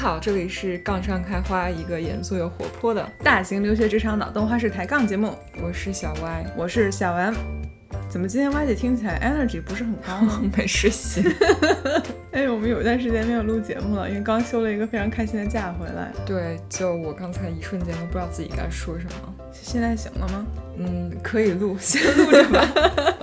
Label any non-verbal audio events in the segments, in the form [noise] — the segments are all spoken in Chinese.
好，这里是杠上开花，一个严肃又活泼的大型留学职场脑洞花式抬杠节目。我是小歪，我是小丸。怎么今天歪姐听起来 energy 不是很高呢？[laughs] 没实习。[laughs] 哎，我们有一段时间没有录节目了，因为刚休了一个非常开心的假回来。对，就我刚才一瞬间都不知道自己该说什么。现在行了吗？嗯，可以录，先录着吧。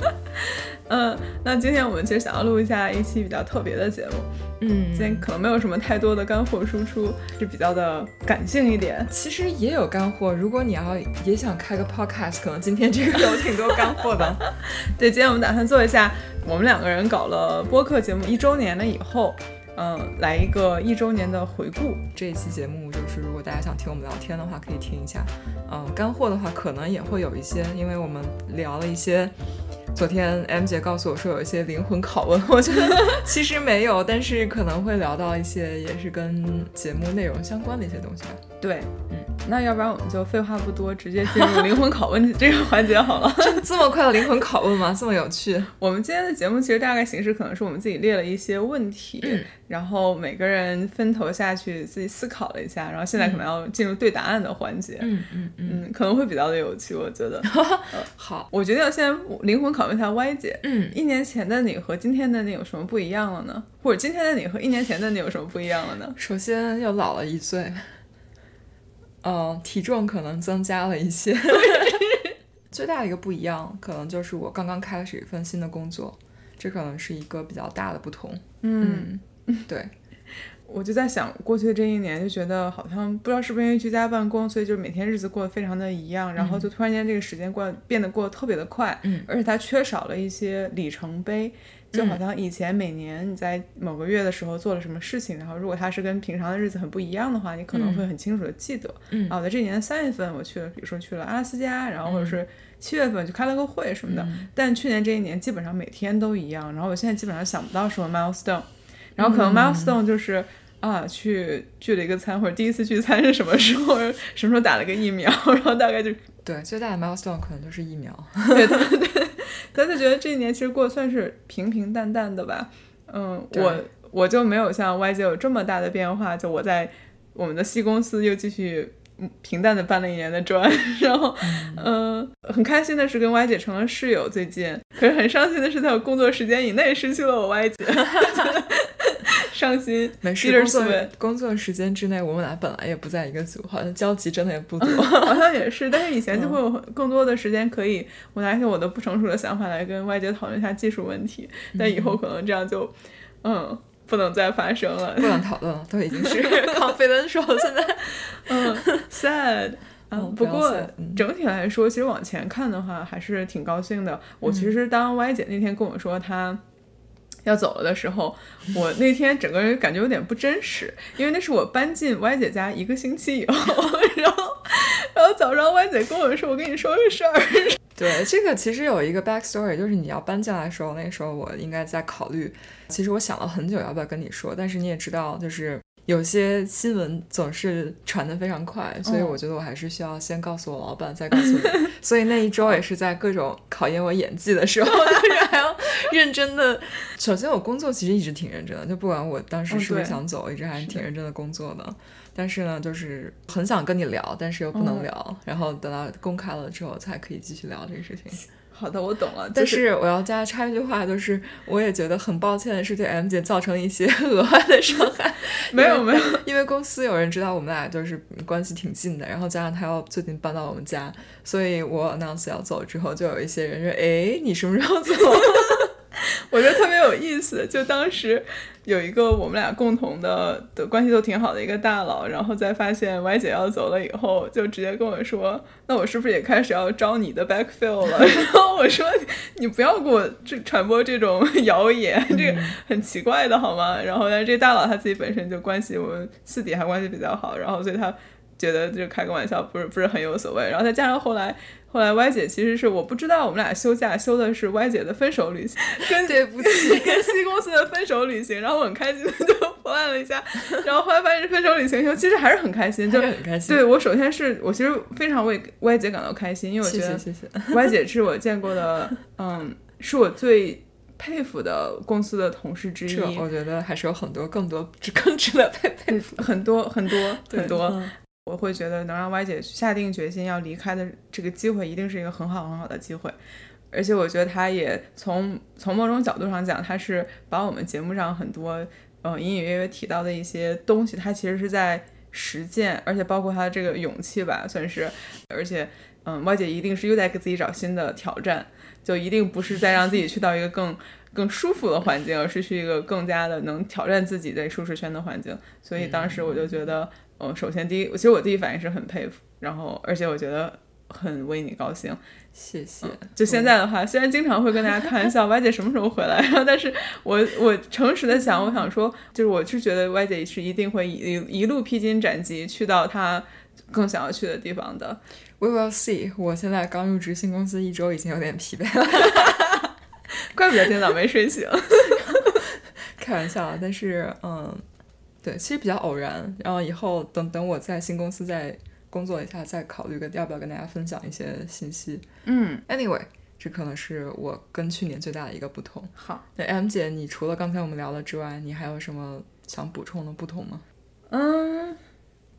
[laughs] 嗯，那今天我们其实想要录一下一期比较特别的节目。嗯，今天可能没有什么太多的干货输出，是比较的感性一点。其实也有干货，如果你要也想开个 podcast，可能今天这个有挺多干货的。[laughs] 对，今天我们打算做一下我们两个人搞了播客节目一周年了以后，嗯，来一个一周年的回顾。这一期节目就是，如果大家想听我们聊天的话，可以听一下。嗯，干货的话可能也会有一些，因为我们聊了一些。昨天 M 姐告诉我说有一些灵魂拷问，我觉得其实没有，但是可能会聊到一些也是跟节目内容相关的一些东西吧。对，嗯，那要不然我们就废话不多，直接进入灵魂拷问这个环节好了。这这么快的灵魂拷问吗？这么有趣？我们今天的节目其实大概形式可能是我们自己列了一些问题，然后每个人分头下去自己思考了一下，然后现在可能要进入对答案的环节。嗯嗯嗯，可能会比较的有趣，我觉得。[laughs] 好，我决定要先灵魂拷问一下 Y 姐。嗯，一年前的你和今天的你有什么不一样了呢？或者今天的你和一年前的你有什么不一样了呢？首先又老了一岁。嗯，体重可能增加了一些。[laughs] 最大的一个不一样，可能就是我刚刚开始一份新的工作，这可能是一个比较大的不同。嗯，对。[laughs] 我就在想，过去的这一年，就觉得好像不知道是不是因为居家办公，所以就每天日子过得非常的一样，然后就突然间这个时间过变得过得特别的快。嗯，而且它缺少了一些里程碑。就好像以前每年你在某个月的时候做了什么事情，然后如果它是跟平常的日子很不一样的话，你可能会很清楚的记得。嗯，啊，我在这年三月份我去了，比如说去了阿拉斯加，然后或者是七月份就开了个会什么的。但去年这一年基本上每天都一样，然后我现在基本上想不到什么 milestone，然后可能 milestone 就是啊去聚了一个餐，或者第一次聚餐是什么时候，[laughs] 什么时候打了个疫苗，然后大概就对最大的 milestone 可能就是疫苗。对 [laughs] 对对。但是觉得这一年其实过得算是平平淡淡的吧，嗯，我我就没有像 Y 姐有这么大的变化，就我在我们的西公司又继续平淡的搬了一年的砖，[laughs] 然后嗯，很开心的是跟 Y 姐成了室友，最近，可是很伤心的是在我工作时间以内失去了我 Y 姐。伤心，没事。工作工作时间之内，我们俩本来也不在一个组，好像交集真的也不多。[laughs] 好像也是，但是以前就会有更多的时间可以，我拿一些我的不成熟的想法来跟外界讨论一下技术问题。但以后可能这样就，嗯，不能再发生了，不能讨论了，都已经是 [laughs] confidential 现在，[laughs] 嗯，sad。嗯，不过整体来说，其实往前看的话，还是挺高兴的。我其实当歪姐那天跟我说她。要走了的时候，我那天整个人感觉有点不真实，因为那是我搬进歪姐家一个星期以后，[laughs] 然后，然后早上歪姐跟我说：“我跟你说个事儿。[laughs] ”对，这个其实有一个 back story，就是你要搬进来的时候，那时候我应该在考虑，其实我想了很久要不要跟你说，但是你也知道，就是。有些新闻总是传的非常快，所以我觉得我还是需要先告诉我老板，再告诉你。[laughs] 所以那一周也是在各种考验我演技的时候，就是还要认真的。首先，我工作其实一直挺认真的，就不管我当时是不是想走，一直还是挺认真的工作的。但是呢，就是很想跟你聊，但是又不能聊。然后等到公开了之后，才可以继续聊这个事情。好的，我懂了。但是我要加插一句话，就是我也觉得很抱歉，是对 M 姐造成一些 [laughs] 额外的伤害。[laughs] 没有没有，因为公司有人知道我们俩就是关系挺近的，然后加上他要最近搬到我们家，所以我 announce 要走之后，就有一些人说：“哎，你什么时候走？” [laughs] [laughs] 我觉得特别有意思，就当时有一个我们俩共同的的关系都挺好的一个大佬，然后在发现 Y 姐要走了以后，就直接跟我说：“那我是不是也开始要招你的 backfill 了？” [laughs] 然后我说：“你不要给我这传播这种 [laughs] 谣言，这个很奇怪的好吗？”然后但是这大佬他自己本身就关系我们私底下关系比较好，然后所以他觉得就开个玩笑，不是不是很有所谓。然后再加上后来。后来歪姐其实是我不知道我们俩休假休的是歪姐的分手旅行，跟对不起 [laughs] 跟 C 公司的分手旅行，然后我很开心的就破案了一下，然后后来发现分手旅行休其实还是很开心，就很开心。对我首先是我其实非常为歪姐感到开心，因为我觉得歪姐是我见过的，嗯，是我最佩服的公司的同事之一。我觉得还是有很多更多更值得佩佩服，很多很多很多。[laughs] 我会觉得能让 Y 姐下定决心要离开的这个机会，一定是一个很好很好的机会。而且我觉得她也从从某种角度上讲，她是把我们节目上很多嗯隐隐约约提到的一些东西，她其实是在实践，而且包括她这个勇气吧，算是。而且，嗯，Y 姐一定是又在给自己找新的挑战，就一定不是在让自己去到一个更更舒服的环境，而是去一个更加的能挑战自己在舒适圈的环境。所以当时我就觉得。嗯，首先第一，其实我第一反应是很佩服，然后而且我觉得很为你高兴，谢谢。就现在的话，虽然经常会跟大家开玩笑，Y 姐什么时候回来？然后，但是我我诚实的想，我想说，就是我是觉得 Y 姐是一定会一一路披荆斩棘去到她更想要去的地方的。We will see。我现在刚入职新公司一周，已经有点疲惫了，[laughs] 怪不得今天早没睡醒。[laughs] 开玩笑，但是嗯。对，其实比较偶然。然后以后等等我在新公司再工作一下，再考虑跟要不要跟大家分享一些信息。嗯，Anyway，这可能是我跟去年最大的一个不同。好，那 M 姐，你除了刚才我们聊的之外，你还有什么想补充的不同吗？嗯，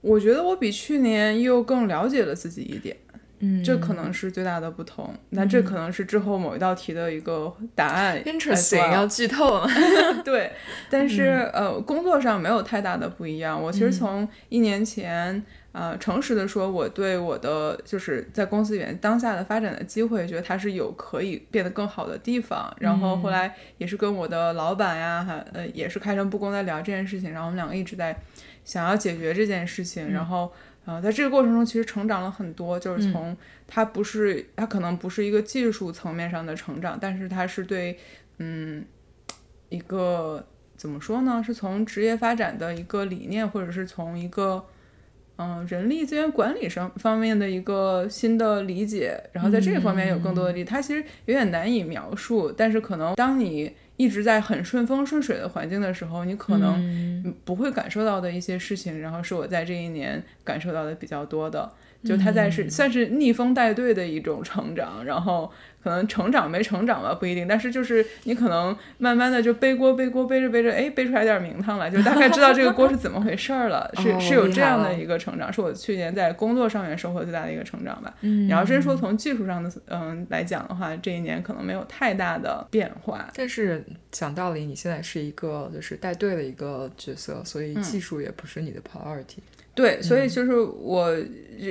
我觉得我比去年又更了解了自己一点。嗯，这可能是最大的不同。那这可能是之后某一道题的一个答案。Interesting，要剧透了。[laughs] 对，但是呃，工作上没有太大的不一样。我其实从一年前，呃，诚实的说，我对我的就是在公司里面当下的发展的机会，觉得它是有可以变得更好的地方。然后后来也是跟我的老板呀，还呃，也是开诚布公在聊这件事情。然后我们两个一直在想要解决这件事情，然后。啊，在这个过程中，其实成长了很多，就是从他不是，他可能不是一个技术层面上的成长，但是他是对，嗯，一个怎么说呢？是从职业发展的一个理念，或者是从一个，嗯，人力资源管理上方面的一个新的理解，然后在这个方面有更多的力，它其实有点难以描述，但是可能当你。一直在很顺风顺水的环境的时候，你可能不会感受到的一些事情，然后是我在这一年感受到的比较多的。就他在是算是逆风带队的一种成长，然后可能成长没成长吧不一定，但是就是你可能慢慢的就背锅背锅背着背着，哎背出来点名堂了，就大概知道这个锅是怎么回事儿了，[laughs] 是是有这样的一个成长，是我去年在工作上面收获最大的一个成长吧。你要真说从技术上的嗯来讲的话，这一年可能没有太大的变化。但是讲道理，你现在是一个就是带队的一个角色，所以技术也不是你的 priority。对，所以就是我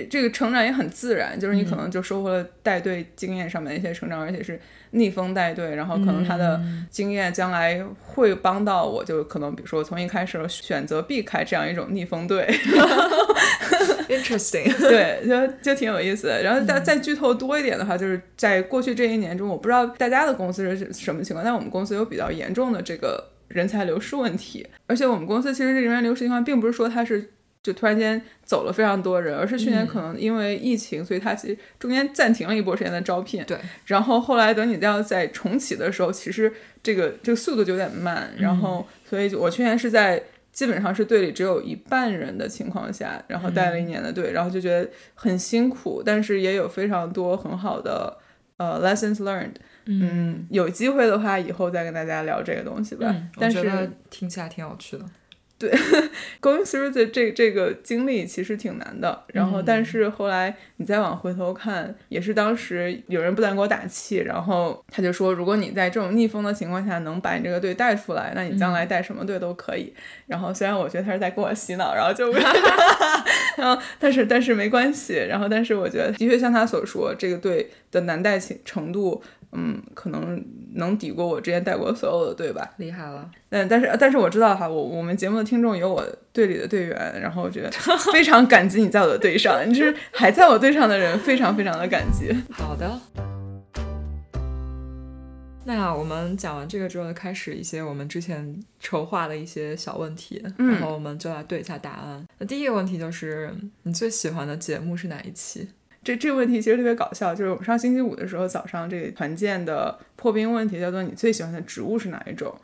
这个成长也很自然，就是你可能就收获了带队经验上面的一些成长，而且是逆风带队，然后可能他的经验将来会帮到我，就可能比如说从一开始选择避开这样一种逆风队，[laughs] Interesting，[laughs] 对，就就挺有意思的。然后再再剧透多一点的话，就是在过去这一年中，我不知道大家的公司是什么情况，但我们公司有比较严重的这个人才流失问题，而且我们公司其实这人员流失情况，并不是说它是。就突然间走了非常多人，而是去年可能因为疫情，所以它其实中间暂停了一波时间的招聘。对，然后后来等你要再重启的时候，其实这个这个速度就有点慢。然后，所以我去年是在基本上是队里只有一半人的情况下，然后带了一年的队，然后就觉得很辛苦，但是也有非常多很好的呃 lessons learned。嗯，有机会的话，以后再跟大家聊这个东西吧。但是听起来挺有趣的。对，going through 的这这个经历其实挺难的。然后，但是后来你再往回头看，也是当时有人不断给我打气，然后他就说，如果你在这种逆风的情况下能把你这个队带出来，那你将来带什么队都可以。然后，虽然我觉得他是在给我洗脑，然后就，[laughs] 然后，但是但是没关系。然后，但是我觉得的确像他所说，这个队的难带情程度。嗯，可能能抵过我之前带过所有的队吧，厉害了。但但是但是我知道哈，我我们节目的听众有我队里的队员，然后我觉得非常感激你在我的队上，你是还在我队上的人，非常非常的感激。好的，那我们讲完这个之后，开始一些我们之前筹划的一些小问题，然后我们就来对一下答案。那第一个问题就是，你最喜欢的节目是哪一期？这这个问题其实特别搞笑，就是我们上星期五的时候早上这个团建的破冰问题叫做你最喜欢的植物是哪一种？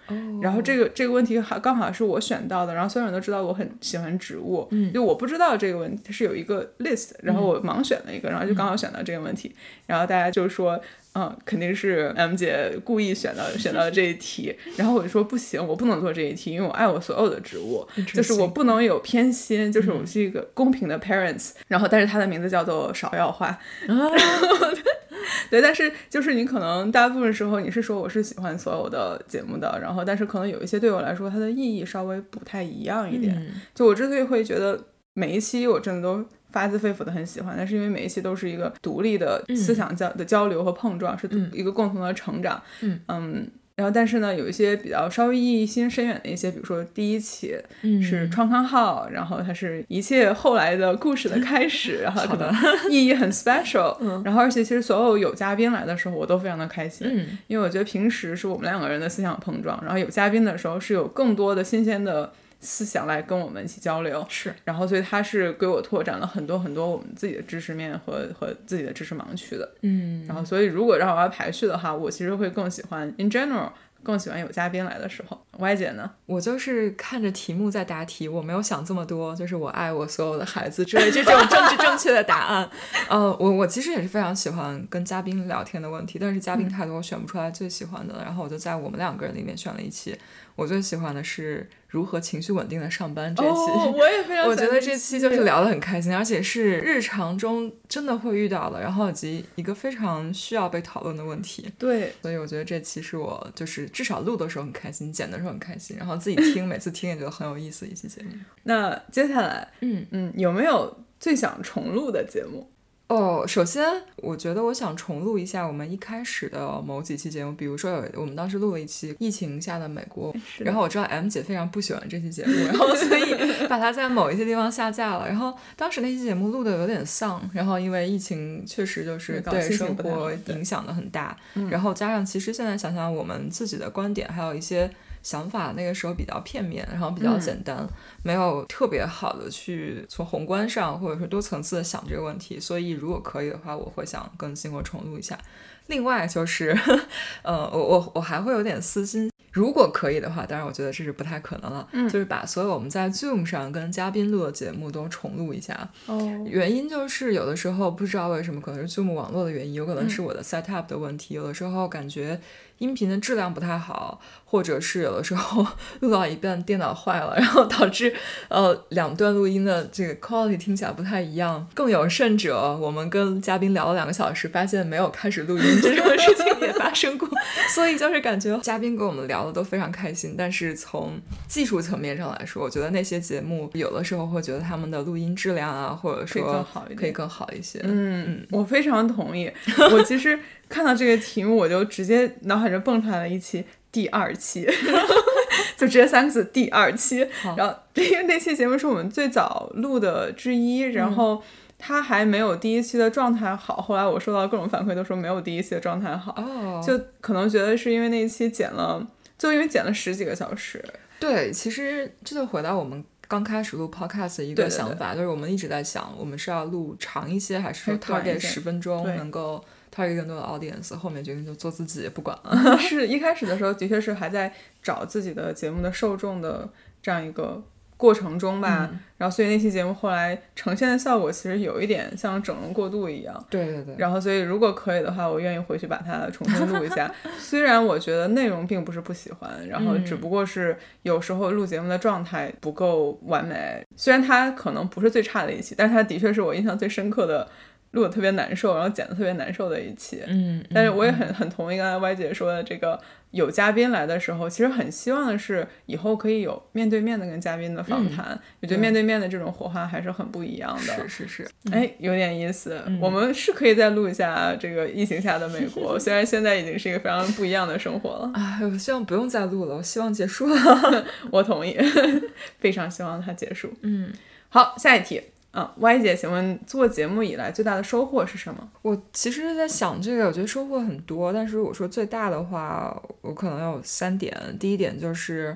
然后这个这个问题还刚好是我选到的，然后所有人都知道我很喜欢植物，就我不知道这个问题是有一个 list，然后我盲选了一个，然后就刚好选到这个问题，然后大家就说嗯，肯定是 M 姐故意选到选到这一题，然后我就说不行，我不能做这一题，因为我爱我所有的植物，就是我不能有偏心，就是我是一个公平的 parents。然后，但是它的名字叫做芍药花。[laughs] 对，但是就是你可能大部分时候你是说我是喜欢所有的节目的，然后但是可能有一些对我来说它的意义稍微不太一样一点。就我之所以会觉得每一期我真的都。发自肺腑的很喜欢，但是因为每一期都是一个独立的思想交的交流和碰撞，是一个共同的成长。嗯嗯，然后但是呢，有一些比较稍微意义心深远的一些，比如说第一期是创刊号，然后它是一切后来的故事的开始，然后可能意义很 special。[laughs] 然后而且其实所有有嘉宾来的时候，我都非常的开心，因为我觉得平时是我们两个人的思想碰撞，然后有嘉宾的时候是有更多的新鲜的。思想来跟我们一起交流，是，然后所以他是给我拓展了很多很多我们自己的知识面和和自己的知识盲区的，嗯，然后所以如果让我要排序的话，我其实会更喜欢 in general。更喜欢有嘉宾来的时候，Y 姐呢？我就是看着题目在答题，我没有想这么多，就是我爱我所有的孩子之类这种政治正确的答案。[laughs] 呃，我我其实也是非常喜欢跟嘉宾聊天的问题，但是嘉宾太多，我选不出来最喜欢的，然后我就在我们两个人里面选了一期。我最喜欢的是如何情绪稳定的上班这期，我也非常，[laughs] 我觉得这期就是聊得很开心，而且是日常中真的会遇到的，然后以及一个非常需要被讨论的问题。对，所以我觉得这期是我就是至少录的时候很开心，剪的时候很开心，然后自己听，每次听也觉得很有意思一期节目。[laughs] 那接下来，嗯嗯，有没有最想重录的节目？哦，首先，我觉得我想重录一下我们一开始的某几期节目，比如说有我们当时录了一期疫情下的美国，然后我知道 M 姐非常不喜欢这期节目，然后所以 [laughs] 把它在某一些地方下架了。然后当时那期节目录的有点丧，然后因为疫情确实就是对生活影响的很大，然后加上其实现在想想我们自己的观点，还有一些。想法那个时候比较片面，然后比较简单，没有特别好的去从宏观上或者说多层次的想这个问题。所以如果可以的话，我会想更新或重录一下。另外就是，[laughs] 呃，我我我还会有点私心。如果可以的话，当然我觉得这是不太可能了。嗯，就是把所有我们在 Zoom 上跟嘉宾录的节目都重录一下。哦，原因就是有的时候不知道为什么，可能是 Zoom 网络的原因，有可能是我的 set up 的问题。有的时候感觉音频的质量不太好，或者是有的时候 [laughs] 录到一半电脑坏了，然后导致呃两段录音的这个 quality 听起来不太一样。更有甚者，我们跟嘉宾聊了两个小时，发现没有开始录音，这种事情也发生过。[laughs] 所以就是感觉嘉宾跟我们聊的。都非常开心，但是从技术层面上来说，我觉得那些节目有的时候会觉得他们的录音质量啊，或者说可以更好一些。嗯，我非常同意。[laughs] 我其实看到这个题目，我就直接脑海中蹦出来了一期第二期 [laughs] [laughs] 就直接三个字第二期。然后因为那期节目是我们最早录的之一，然后。他还没有第一期的状态好，后来我收到各种反馈，都说没有第一期的状态好，就可能觉得是因为那一期剪了，就因为剪了十几个小时。对，其实这就回到我们刚开始录 podcast 的一个想法，就是我们一直在想，我们是要录长一些，还是说 target 十分钟能够 target 更多的 audience？后面决定就做自己，不管了。[laughs] 是一开始的时候，的确是还在找自己的节目的受众的这样一个。过程中吧，然后所以那期节目后来呈现的效果其实有一点像整容过度一样。对对对。然后所以如果可以的话，我愿意回去把它重新录一下。[laughs] 虽然我觉得内容并不是不喜欢，然后只不过是有时候录节目的状态不够完美。虽然它可能不是最差的一期，但是它的确是我印象最深刻的。录的特别难受，然后剪的特别难受的一期。嗯，但是我也很很同意刚才 Y 姐说的这个，有嘉宾来的时候，其实很希望的是以后可以有面对面的跟嘉宾的访谈。我觉得面对面的这种火花还是很不一样的。是是是，哎，有点意思。我们是可以再录一下这个疫情下的美国，[laughs] 虽然现在已经是一个非常不一样的生活了。哎，我希望不用再录了，我希望结束了。[laughs] 我同意，[laughs] 非常希望它结束。嗯，好，下一题。嗯，Y 姐，请问做节目以来最大的收获是什么？我其实是在想这个，我觉得收获很多，但是如果说最大的话，我可能有三点。第一点就是，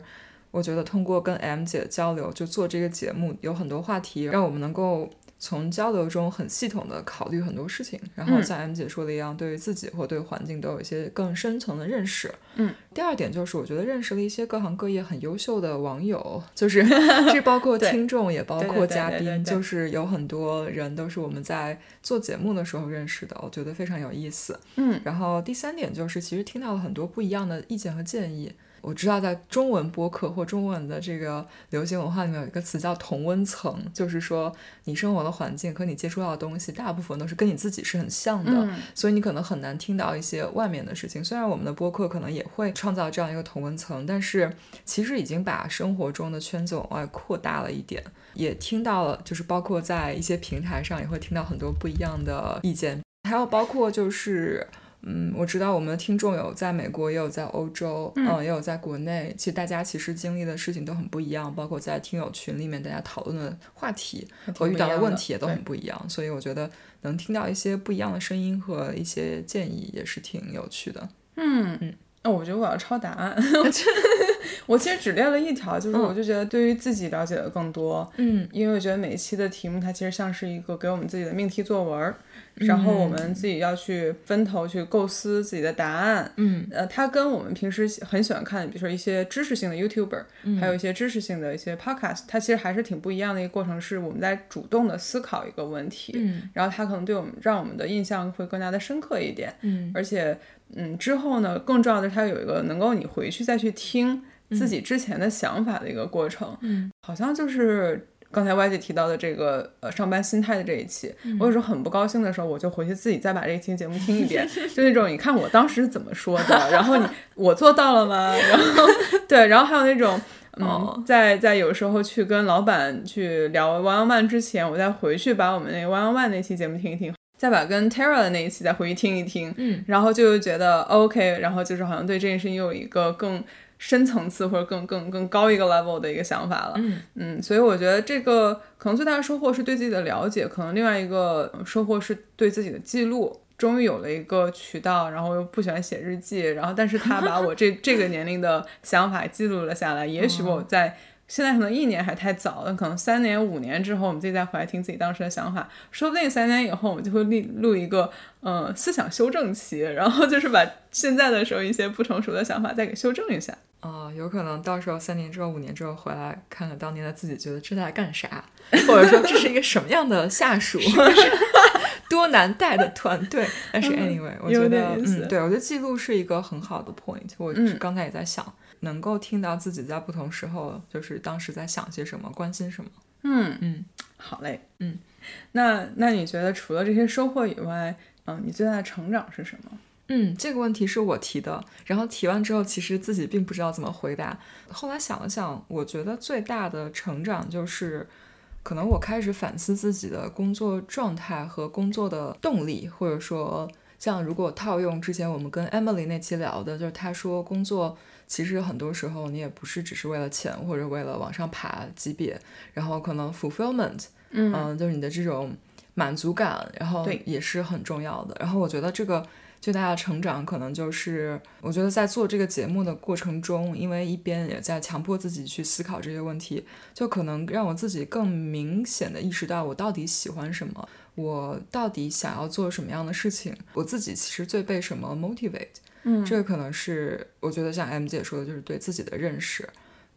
我觉得通过跟 M 姐交流，就做这个节目，有很多话题让我们能够。从交流中很系统的考虑很多事情，然后像 M 姐说的一样，对于自己或对环境都有一些更深层的认识。嗯。第二点就是我觉得认识了一些各行各业很优秀的网友，就是 [laughs] 这包括听众也包括嘉宾，就是有很多人都是我们在做节目的时候认识的，我觉得非常有意思。嗯，然后第三点就是其实听到了很多不一样的意见和建议。我知道在中文播客或中文的这个流行文化里面有一个词叫同温层，就是说你生活的环境和你接触到的东西大部分都是跟你自己是很像的，所以你可能很难听到一些外面的事情。虽然我们的播客可能也会创造这样一个同温层，但是其实已经把生活中的圈子往外扩大了一点，也听到了，就是包括在一些平台上也会听到很多不一样的意见，还有包括就是。嗯，我知道我们的听众有在美国，也有在欧洲，嗯，也有在国内。其实大家其实经历的事情都很不一样，包括在听友群里面大家讨论的话题和遇到的问题也都很不一样。所以我觉得能听到一些不一样的声音和一些建议也是挺有趣的。嗯嗯，那我觉得我要抄答案。[laughs] [laughs] [laughs] 我其实只练了一条，就是我就觉得对于自己了解的更多。嗯，因为我觉得每一期的题目它其实像是一个给我们自己的命题作文。然后我们自己要去分头去构思自己的答案，嗯，呃，它跟我们平时很喜欢看，比如说一些知识性的 YouTuber，还有一些知识性的一些 Podcast，它其实还是挺不一样的一个过程，是我们在主动的思考一个问题，嗯，然后它可能对我们让我们的印象会更加的深刻一点，嗯，而且，嗯，之后呢，更重要的是它有一个能够你回去再去听自己之前的想法的一个过程，嗯，好像就是。刚才 Y 姐提到的这个呃上班心态的这一期，我有时候很不高兴的时候，我就回去自己再把这一期节目听一遍，[laughs] 就那种你看我当时是怎么说的，然后你 [laughs] 我做到了吗？然后对，然后还有那种嗯，在在有时候去跟老板去聊 One on One 之前，我再回去把我们那 One on One 那期节目听一听，再把跟 Tara 的那一期再回去听一听，嗯，然后就觉得 OK，然后就是好像对这件事情有一个更。深层次或者更更更高一个 level 的一个想法了，嗯嗯，所以我觉得这个可能最大的收获是对自己的了解，可能另外一个收获是对自己的记录，终于有了一个渠道，然后又不喜欢写日记，然后但是他把我这 [laughs] 这个年龄的想法记录了下来，也许我在。现在可能一年还太早了，可能三年五年之后，我们自己再回来听自己当时的想法，说不定三年以后我们就会录录一个嗯思想修正期，然后就是把现在的时候一些不成熟的想法再给修正一下。啊，有可能到时候三年之后、五年之后回来看看当年的自己，觉得这在干啥，或者说这是一个什么样的下属，[laughs] 多难带的团队。但是 anyway，我觉得嗯，对我觉得记录是一个很好的 point。我刚才也在想。能够听到自己在不同时候，就是当时在想些什么，关心什么。嗯嗯，好嘞。嗯，那那你觉得除了这些收获以外，嗯，你最大的成长是什么？嗯，这个问题是我提的，然后提完之后，其实自己并不知道怎么回答。后来想了想，我觉得最大的成长就是，可能我开始反思自己的工作状态和工作的动力，或者说，像如果套用之前我们跟 Emily 那期聊的，就是他说工作。其实很多时候你也不是只是为了钱或者为了往上爬级别，然后可能 fulfillment，嗯，就是你的这种满足感，然后也是很重要的。然后我觉得这个最大的成长可能就是，我觉得在做这个节目的过程中，因为一边也在强迫自己去思考这些问题，就可能让我自己更明显的意识到我到底喜欢什么，我到底想要做什么样的事情，我自己其实最被什么 motivate。嗯，这个可能是我觉得像 M 姐说的，就是对自己的认识。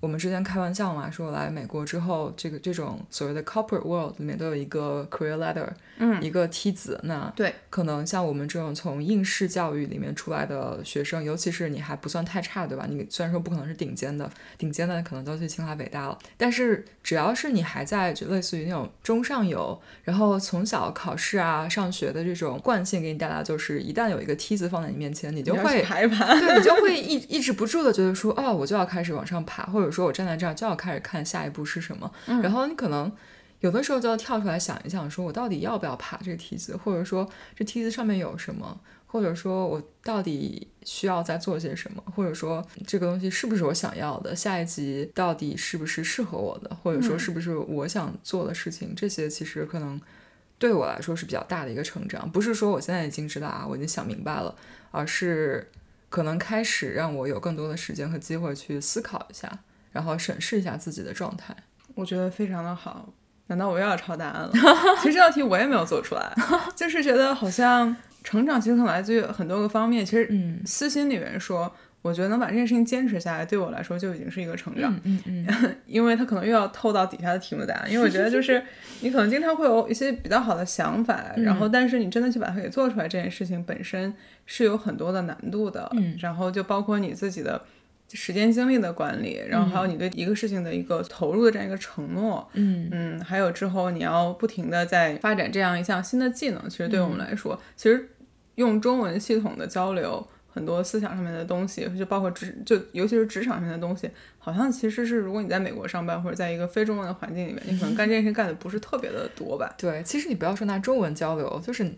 我们之前开玩笑嘛，说来美国之后，这个这种所谓的 corporate world 里面都有一个 career ladder，嗯，一个梯子。那对，可能像我们这种从应试教育里面出来的学生，尤其是你还不算太差，对吧？你虽然说不可能是顶尖的，顶尖的可能都去清华北大了，但是只要是你还在就类似于那种中上游，然后从小考试啊、上学的这种惯性给你带来，就是一旦有一个梯子放在你面前，你就会对你就 [laughs] 会抑抑制不住的觉得说，哦，我就要开始往上爬，或者。说我站在这儿就要开始看下一步是什么，然后你可能有的时候就要跳出来想一想，说我到底要不要爬这个梯子，或者说这梯子上面有什么，或者说我到底需要再做些什么，或者说这个东西是不是我想要的，下一集到底是不是适合我的，或者说是不是我想做的事情，这些其实可能对我来说是比较大的一个成长，不是说我现在已经知道啊，我已经想明白了，而是可能开始让我有更多的时间和机会去思考一下。然后审视一下自己的状态，我觉得非常的好。难道我又要抄答案了？[laughs] 其实这道题我也没有做出来，就是觉得好像成长其实可能来自于很多个方面。其实，嗯，私心里面说，我觉得能把这件事情坚持下来，对我来说就已经是一个成长。嗯嗯嗯，[laughs] 因为他可能又要透到底下的题目答案，因为我觉得就是你可能经常会有一些比较好的想法，[laughs] 然后但是你真的去把它给做出来，这件事情本身是有很多的难度的。嗯，然后就包括你自己的时间精力的管理，然后还有你对一个事情的一个投入的这样一个承诺。嗯嗯，还有之后你要不停的在发展这样一项新的技能，其实对我们来说，其实用中文系统的交流。很多思想上面的东西，就包括职，就尤其是职场上面的东西，好像其实是如果你在美国上班或者在一个非中文的环境里面，你可能干这件事干的不是特别的多吧？[laughs] 对，其实你不要说拿中文交流，就是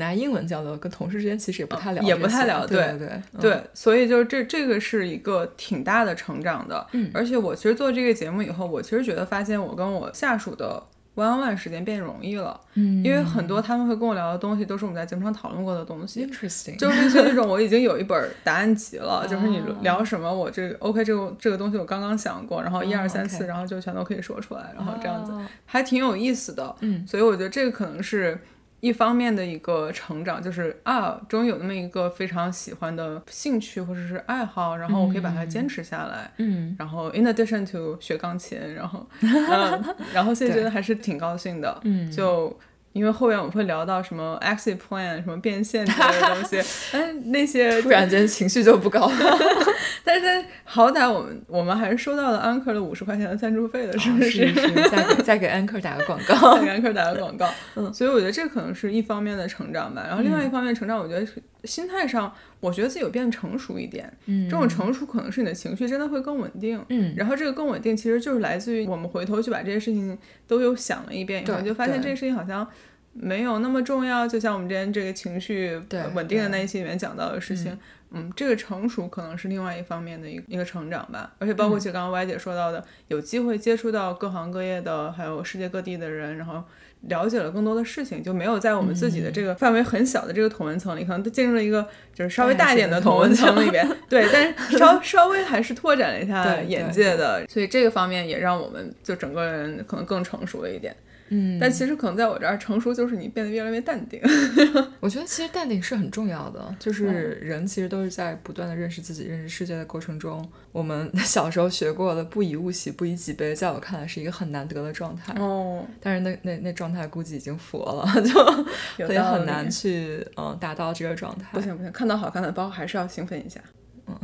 拿英文交流，跟同事之间其实也不太聊，也不太聊，对对对对，所以就是这这个是一个挺大的成长的。嗯，而且我其实做这个节目以后，我其实觉得发现我跟我下属的。弯弯时间变容易了，嗯，因为很多他们会跟我聊的东西都是我们在节目上讨论过的东西，interesting，[laughs] 就是像那种我已经有一本答案集了，[laughs] 就是你聊什么，我这个 OK，这个这个东西我刚刚想过，然后一二三四，然后就全都可以说出来，然后这样子还挺有意思的，嗯，所以我觉得这个可能是。一方面的一个成长，就是啊，终于有那么一个非常喜欢的兴趣或者是爱好，然后我可以把它坚持下来。嗯，然后 in addition to 学钢琴，然后，嗯，然后现在觉得还是挺高兴的。嗯，就。因为后面我们会聊到什么 exit plan 什么变现之类的东西，[laughs] 哎，那些突然间情绪就不高了。[laughs] 但是好歹我们我们还是收到了 Anchor 的五十块钱的赞助费的，是不是？[laughs] 再给再给 Anchor 打个广告，给 Anchor 打个广告。嗯，所以我觉得这可能是一方面的成长吧。然后另外一方面成长，我觉得心态上，我觉得自己有变成熟一点。嗯，这种成熟可能是你的情绪真的会更稳定。嗯，然后这个更稳定其实就是来自于我们回头去把这些事情都有想了一遍以后，就发现这些事情好像。没有那么重要，就像我们之前这个情绪稳定的那一期里面讲到的事情，嗯，这个成熟可能是另外一方面的一一个成长吧。而且包括其实刚刚歪姐说到的，有机会接触到各行各业的，还有世界各地的人，然后了解了更多的事情，就没有在我们自己的这个范围很小的这个同文层里，可能进入了一个就是稍微大一点的同文层里边，[laughs] 对，但是稍稍微还是拓展了一下眼界的，所以这个方面也让我们就整个人可能更成熟了一点。嗯，但其实可能在我这儿，成熟就是你变得越来越淡定。[laughs] 我觉得其实淡定是很重要的，就是人其实都是在不断的认识自己、认识世界的过程中。我们 [laughs] 小时候学过的“不以物喜，不以己悲”，在我看来是一个很难得的状态。哦，但是那那那状态估计已经佛了，[laughs] 就也很难去嗯达到这个状态。不行不行，看到好看的包还是要兴奋一下。嗯，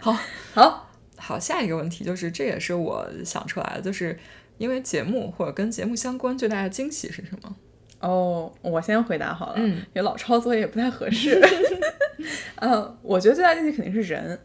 好，好，好，下一个问题就是，这也是我想出来的，就是。因为节目或者跟节目相关最大的惊喜是什么？哦，我先回答好了，嗯，因为老抄作业不太合适。嗯，[laughs] 我觉得最大惊喜肯定是人。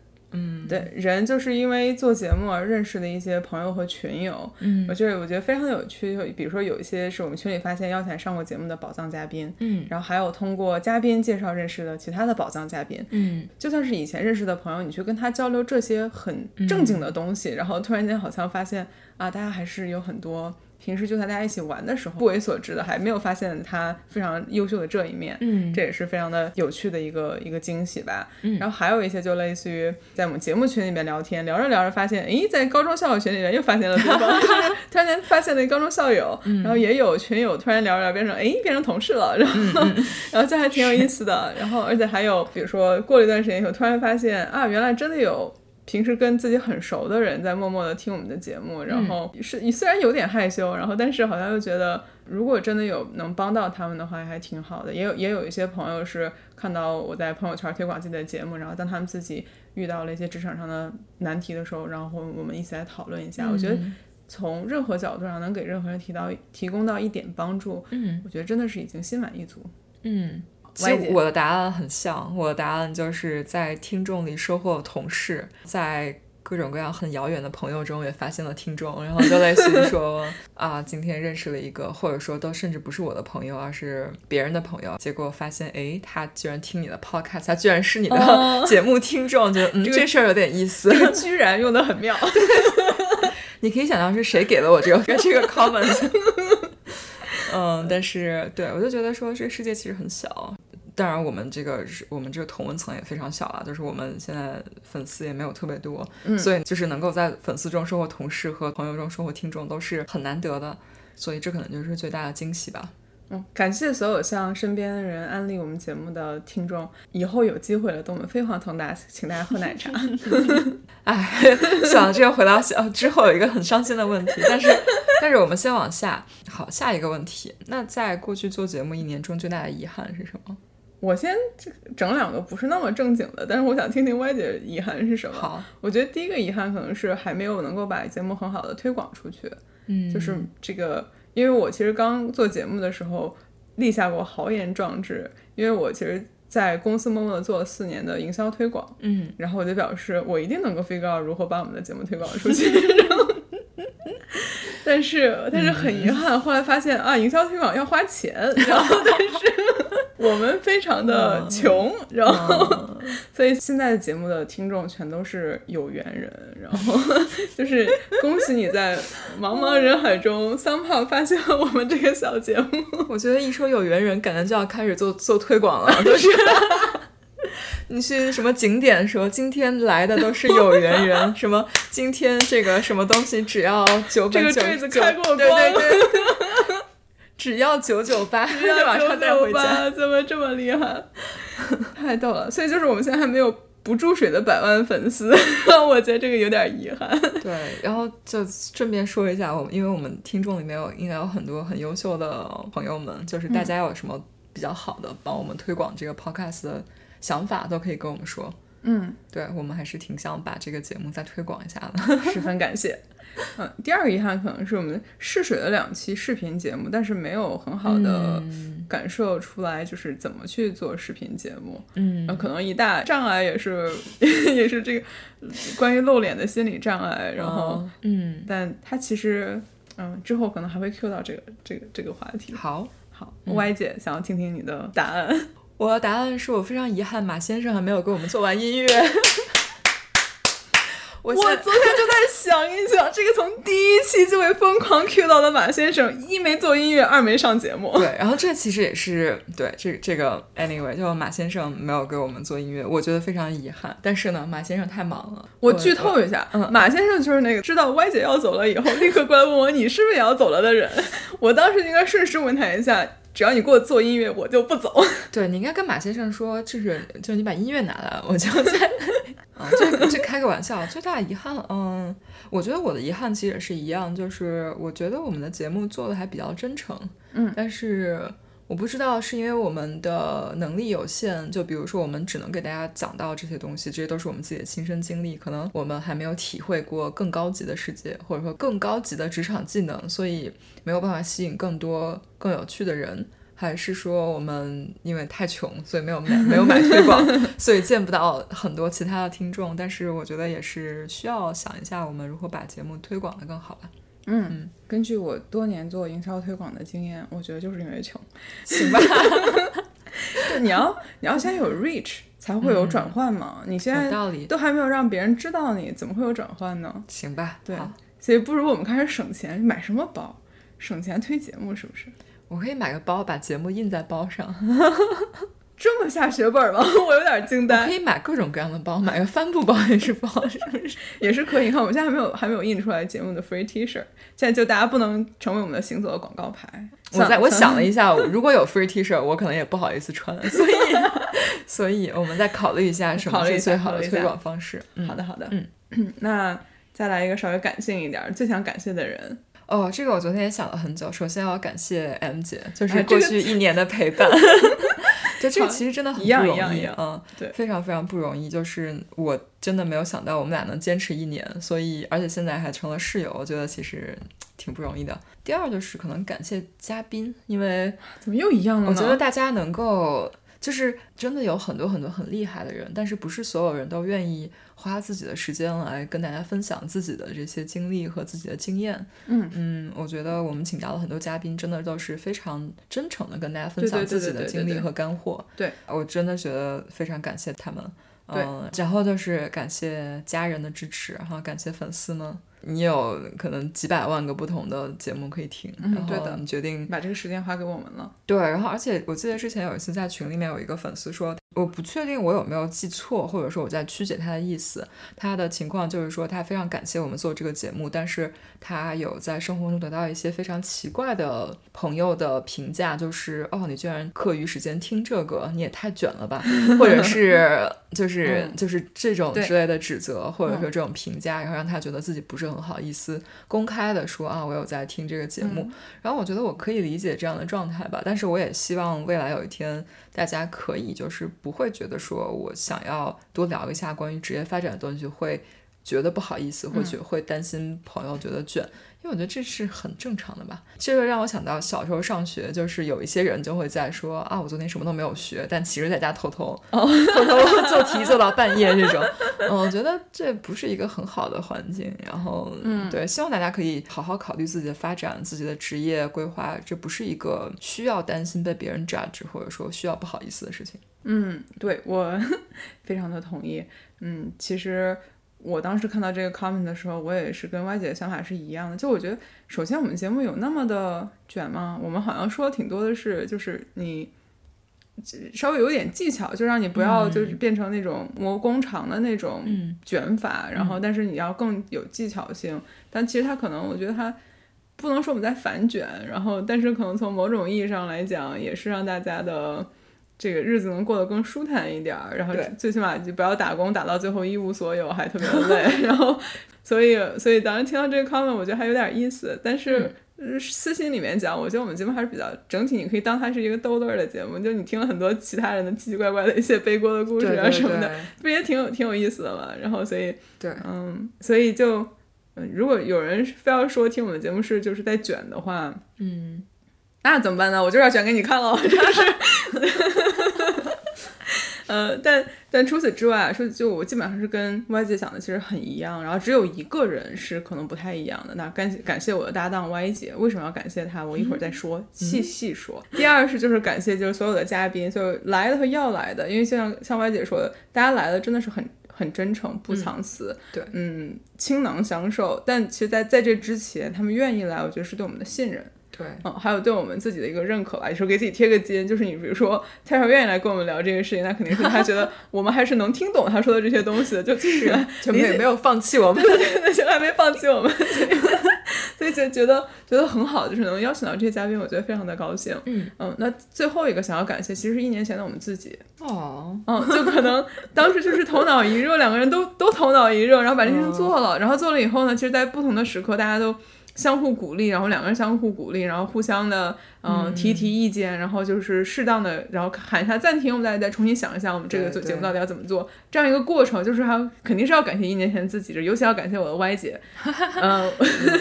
嗯，对，人就是因为做节目而认识的一些朋友和群友，嗯，我觉得我觉得非常有趣。就比如说有一些是我们群里发现邀请上过节目的宝藏嘉宾，嗯，然后还有通过嘉宾介绍认识的其他的宝藏嘉宾，嗯，就算是以前认识的朋友，你去跟他交流这些很正经的东西，然后突然间好像发现啊，大家还是有很多。平时就在大家一起玩的时候，不为所知的，还没有发现他非常优秀的这一面，嗯，这也是非常的有趣的一个一个惊喜吧。嗯，然后还有一些就类似于在我们节目群里面聊天，聊着聊着发现，诶，在高中校友群里面又发现了对方，[laughs] 突然间发现了一个高中校友，然后也有群友突然聊着聊变成，诶，变成同事了，然后 [laughs] 然后这还挺有意思的。然后而且还有比如说过了一段时间以后，突然发现啊，原来真的有。平时跟自己很熟的人在默默的听我们的节目，然后是你虽然有点害羞，然后但是好像又觉得，如果真的有能帮到他们的话，还挺好的。也有也有一些朋友是看到我在朋友圈推广自己的节目，然后当他们自己遇到了一些职场上的难题的时候，然后我们一起来讨论一下。我觉得从任何角度上能给任何人提到提供到一点帮助，嗯，我觉得真的是已经心满意足。嗯。其实我的答案很像，我的答案就是在听众里收获同事，在各种各样很遥远的朋友中也发现了听众，然后就类似于说啊，今天认识了一个，或者说都甚至不是我的朋友，而是别人的朋友，结果发现哎，他居然听你的 podcast，他居然是你的 [laughs] 节目听众，就嗯，这事儿有点意思，[laughs] 居然用的很妙，[laughs] 你可以想象是谁给了我这个这个 comment。嗯，但是对我就觉得说这个世界其实很小，当然我们这个是我们这个同文层也非常小了，就是我们现在粉丝也没有特别多，所以就是能够在粉丝中收获同事和朋友中收获听众都是很难得的，所以这可能就是最大的惊喜吧。嗯，感谢所有向身边的人安利我们节目的听众，以后有机会了，等我们飞黄腾达，请大家喝奶茶。[laughs] 哎，[laughs] 想到这个回到小之后有一个很伤心的问题，但是但是我们先往下，好，下一个问题，那在过去做节目一年中最大的遗憾是什么？我先整两个不是那么正经的，但是我想听听歪姐遗憾是什么。好，我觉得第一个遗憾可能是还没有能够把节目很好的推广出去。嗯，就是这个，因为我其实刚做节目的时候立下过豪言壮志，因为我其实在公司默默的做了四年的营销推广，嗯，然后我就表示我一定能够 figure out 如何把我们的节目推广出去。[laughs] 然后但是但是很遗憾，后来发现啊，营销推广要花钱，然后 [laughs] 但是我们非常的穷，然后 [laughs] 所以现在的节目的听众全都是有缘人，然后 [laughs] 就是恭喜你在茫茫人海中 somehow 发现了我们这个小节目。我觉得一说有缘人，感觉就要开始做做推广了，就是。[laughs] 你去什么景点说今天来的都是有缘人，什么今天这个什么东西只要九这个本九坠子开过光，对对对，只要九九八，只要马上带回家。怎么这么厉害？[laughs] 太逗了！所以就是我们现在还没有不注水的百万粉丝，[laughs] 我觉得这个有点遗憾。对，然后就顺便说一下，我们因为我们听众里面有应该有很多很优秀的朋友们，就是大家有什么比较好的帮我们推广这个 podcast 的想法，都可以跟我们说。嗯，对我们还是挺想把这个节目再推广一下的。[laughs] 十分感谢。嗯，第二个遗憾可能是我们试水了两期视频节目，但是没有很好的感受出来，就是怎么去做视频节目。嗯可能一大障碍也是 [laughs] 也是这个关于露脸的心理障碍。然后，嗯，但它其实嗯之后可能还会 Q 到这个这个这个话题。好，好，Y 姐想要听听你的答案。我的答案是我非常遗憾，马先生还没有给我们做完音乐。[laughs] 我我昨天就在想一想，这个从第一期就被疯狂 Q 到的马先生，一没做音乐，二没上节目。对，然后这其实也是对这这个 anyway，就马先生没有给我们做音乐，我觉得非常遗憾。但是呢，马先生太忙了，我剧透一下，嗯马先生就是那个知道歪姐要走了以后，立刻过来问我你是不是也要走了的人。[laughs] 我当时应该顺势问他一下，只要你给我做音乐，我就不走。[laughs] 对你应该跟马先生说，就是就是你把音乐拿来，我就在 [laughs] 啊，这这开个玩笑。最大的遗憾，嗯，我觉得我的遗憾其实也是一样，就是我觉得我们的节目做的还比较真诚，嗯，但是我不知道是因为我们的能力有限，就比如说我们只能给大家讲到这些东西，这些都是我们自己的亲身经历，可能我们还没有体会过更高级的世界，或者说更高级的职场技能，所以没有办法吸引更多更有趣的人。还是说我们因为太穷，所以没有买没有买推广，[laughs] 所以见不到很多其他的听众。但是我觉得也是需要想一下，我们如何把节目推广的更好吧。嗯，根据我多年做营销推广的经验，我觉得就是因为穷。[laughs] 行吧，就你要你要先有 reach 才会有转换嘛。你现在。都还没有让别人知道你，怎么会有转换呢？行吧，对所以不如我们开始省钱，买什么包？省钱推节目是不是？我可以买个包，把节目印在包上。这么下血本吗？[laughs] 我有点惊呆可。以买各种各样的包，买个帆布包也是包，是不是？也是可以。你看，我们现在还没有还没有印出来节目的 free T 恤，现在就大家不能成为我们的行走的广告牌。我在我想了一，下，如果有 free T 恤，我可能也不好意思穿，[laughs] 所以，所以我们再考虑一下什么是最好的推广方式。嗯好的好的，嗯，[clears throat] 那再来一个稍微感性一点儿，最想感谢的人。哦，这个我昨天也想了很久。首先要感谢 M 姐，就是过去一年的陪伴。[laughs] 对，这个其实真的很不容易，一样一样嗯，对非常非常不容易。就是我真的没有想到我们俩能坚持一年，所以而且现在还成了室友，我觉得其实挺不容易的。第二就是可能感谢嘉宾，因为怎么又一样了呢？我觉得大家能够，就是真的有很多很多很厉害的人，但是不是所有人都愿意花自己的时间来跟大家分享自己的这些经历和自己的经验。嗯嗯，我觉得我们请到了很多嘉宾，真的都是非常真诚的跟大家分享自己的经历和干货。对我真的觉得非常感谢他们。嗯，然后就是感谢家人的支持，然后感谢粉丝们。你有可能几百万个不同的节目可以听，然后嗯对的你决定把这个时间花给我们了。对，然后而且我记得之前有一次在群里面有一个粉丝说，我不确定我有没有记错，或者说我在曲解他的意思。他的情况就是说，他非常感谢我们做这个节目，但是他有在生活中得到一些非常奇怪的朋友的评价，就是哦，你居然课余时间听这个，你也太卷了吧，[laughs] 或者是就是就是这种之类的指责，或者说这种评价，然后让他觉得自己不是很好意思公开的说啊，我有在听这个节目。然后我觉得我可以理解这样的状态吧，但是我也希望未来有一天大家可以就是。不会觉得说我想要多聊一下关于职业发展的东西，会觉得不好意思，或者会担心朋友觉得卷，因为我觉得这是很正常的吧。这个让我想到小时候上学，就是有一些人就会在说啊，我昨天什么都没有学，但其实在家偷偷偷偷 [laughs] 做题做到半夜这种。嗯，我觉得这不是一个很好的环境。然后，嗯，对，希望大家可以好好考虑自己的发展、自己的职业规划，这不是一个需要担心被别人 judge 或者说需要不好意思的事情。嗯，对我 [laughs] 非常的同意。嗯，其实我当时看到这个 comment 的时候，我也是跟 Y 姐的想法是一样的。就我觉得，首先我们节目有那么的卷吗？我们好像说挺多的是，就是你稍微有点技巧，就让你不要就是变成那种磨工长的那种卷法，然后但是你要更有技巧性。但其实它可能，我觉得它不能说我们在反卷，然后但是可能从某种意义上来讲，也是让大家的。这个日子能过得更舒坦一点儿，然后最起码就不要打工打到最后一无所有，还特别的累。[laughs] 然后，所以，所以当时听到这个 comment，我觉得还有点意思。但是私信里面讲，我觉得我们节目还是比较整体，你可以当它是一个逗乐儿的节目。就你听了很多其他人的奇奇怪怪的一些背锅的故事啊什么的，不也挺有挺有意思的嘛？然后，所以，对，嗯，所以就，嗯，如果有人非要说听我们节目是就是在卷的话，嗯。那怎么办呢？我就是要卷给你看了，真是。[laughs] 呃，但但除此之外，说就我基本上是跟歪姐讲的其实很一样，然后只有一个人是可能不太一样的。那感感谢我的搭档歪姐，为什么要感谢她？我一会儿再说，细细说。第二是就是感谢就是所有的嘉宾，就来的和要来的，因为像像歪姐说的，大家来的真的是很很真诚，不藏私，对，嗯，倾囊相授。但其实，在在这之前，他们愿意来，我觉得是对我们的信任。对，嗯，还有对我们自己的一个认可吧，有时候给自己贴个金，就是你比如说蔡少愿意来跟我们聊这个事情，那肯定是他觉得 [laughs] 我们还是能听懂他说的这些东西的，就是就没没有放弃我们，对，就还没放弃我们，所以 [laughs] 就觉得觉得很好，就是能邀请到这些嘉宾，我觉得非常的高兴。嗯嗯，那最后一个想要感谢，其实是一年前的我们自己。哦，嗯，就可能当时就是头脑一热，两个人都都头脑一热，然后把这事情做了，然后做了以后呢，其实，在不同的时刻，大家都。相互鼓励，然后两个人相互鼓励，然后互相的嗯提提意见，然后就是适当的，然后喊一下暂停，我们大家再重新想一下，我们这个做节目到底要怎么做，这样一个过程，就是还肯定是要感谢一年前自己，这尤其要感谢我的 Y 姐。[laughs] 嗯，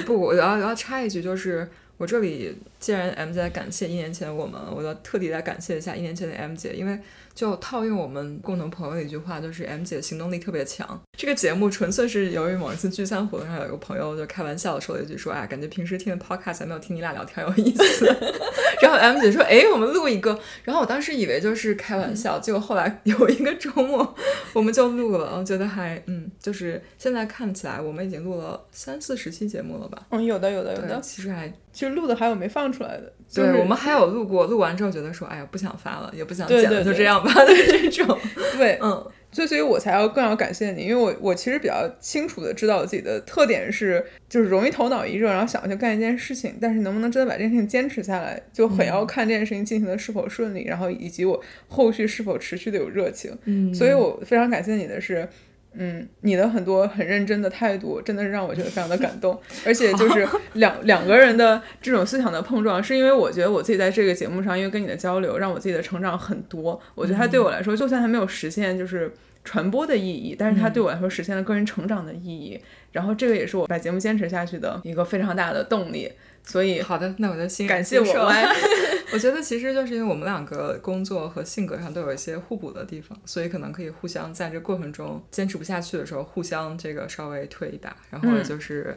不，我要我要插一句，就是我这里既然 M 姐感谢一年前我们，我要特地来感谢一下一年前的 M 姐，因为。就套用我们共同朋友的一句话，就是 M 姐行动力特别强。这个节目纯粹是由于某一次聚餐活动上，有一个朋友就开玩笑的说了一句，说哎，感觉平时听的 podcast 还没有听你俩聊天有意思。[laughs] 然后 M 姐说，哎，我们录一个。然后我当时以为就是开玩笑，结果后来有一个周末我们就录了，我觉得还嗯，就是现在看起来我们已经录了三四十期节目了吧？嗯，有的，有的，有的。其实还其实录的还有没放出来的。对，我们还有录过，录完之后觉得说，哎呀，不想发了，也不想剪了，就这样吧 [laughs] 的这种。[laughs] 对，嗯，所以，所以我才要更要感谢你，因为我我其实比较清楚的知道我自己的特点是，就是容易头脑一热，然后想去干一件事情，但是能不能真的把这件事情坚持下来，就很要看这件事情进行的是否顺利，然后以及我后续是否持续的有热情。嗯，所以我非常感谢你的是。嗯，你的很多很认真的态度，真的是让我觉得非常的感动。[laughs] 而且就是两 [laughs] 两个人的这种思想的碰撞，是因为我觉得我自己在这个节目上，因为跟你的交流，让我自己的成长很多。我觉得它对我来说，就算还没有实现就是传播的意义，但是它对我来说实现了个人成长的意义。然后这个也是我把节目坚持下去的一个非常大的动力。所以好的，那我就先感谢我。[laughs] 我觉得其实就是因为我们两个工作和性格上都有一些互补的地方，所以可能可以互相在这过程中坚持不下去的时候，互相这个稍微退一把，然后就是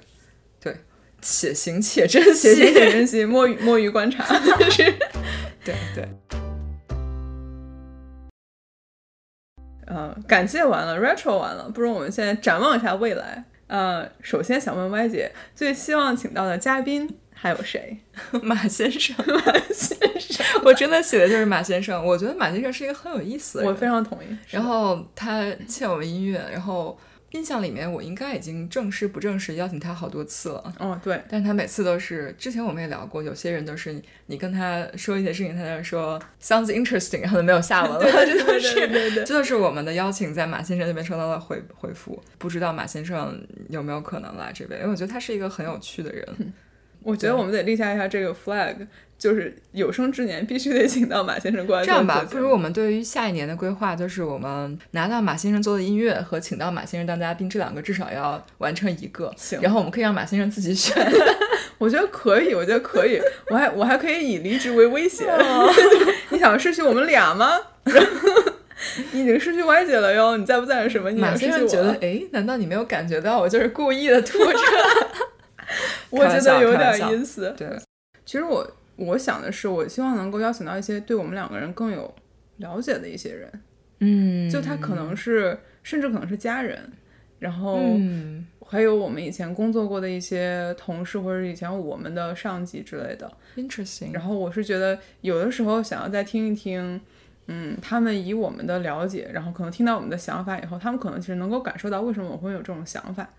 对，且行且珍惜，且行且珍惜，摸鱼摸鱼观察，[laughs] 是对对。嗯，感谢完了，retro 完了，不如我们现在展望一下未来。呃，首先想问歪姐，最希望请到的嘉宾还有谁？[laughs] 马先生，马先生，我真的写的就是马先生。我觉得马先生是一个很有意思的人，我非常同意。然后他欠我们音乐，然后印象里面我应该已经正式不正式邀请他好多次了。哦，对，但是他每次都是，之前我们也聊过，有些人都是你你跟他说一些事情，他在说 sounds interesting，然后就没有下文了。[laughs] 对对这都是对对对这都是我们的邀请在马先生那边收到了回回复，不知道马先生有没有可能来这边？因为我觉得他是一个很有趣的人。我觉得我们得立下一下这个 flag，就是有生之年必须得请到马先生过来。这样吧，不如我们对于下一年的规划，就是我们拿到马先生做的音乐和请到马先生当嘉宾这两个至少要完成一个。行然后我们可以让马先生自己选。[laughs] 我觉得可以，我觉得可以，我还我还可以以离职为威胁。[laughs] 你想失去我们俩吗？[laughs] 你已经失去 Y 姐了哟，你在不在什么？你马先生觉得，哎，难道你没有感觉到我就是故意的拖着？[laughs] 我觉得有点意思。对，其实我我想的是，我希望能够邀请到一些对我们两个人更有了解的一些人，嗯，就他可能是，甚至可能是家人，然后嗯还有我们以前工作过的一些同事，或者以前我们的上级之类的。，interesting。然后我是觉得有的时候想要再听一听，嗯，他们以我们的了解，然后可能听到我们的想法以后，他们可能其实能够感受到为什么我会有这种想法，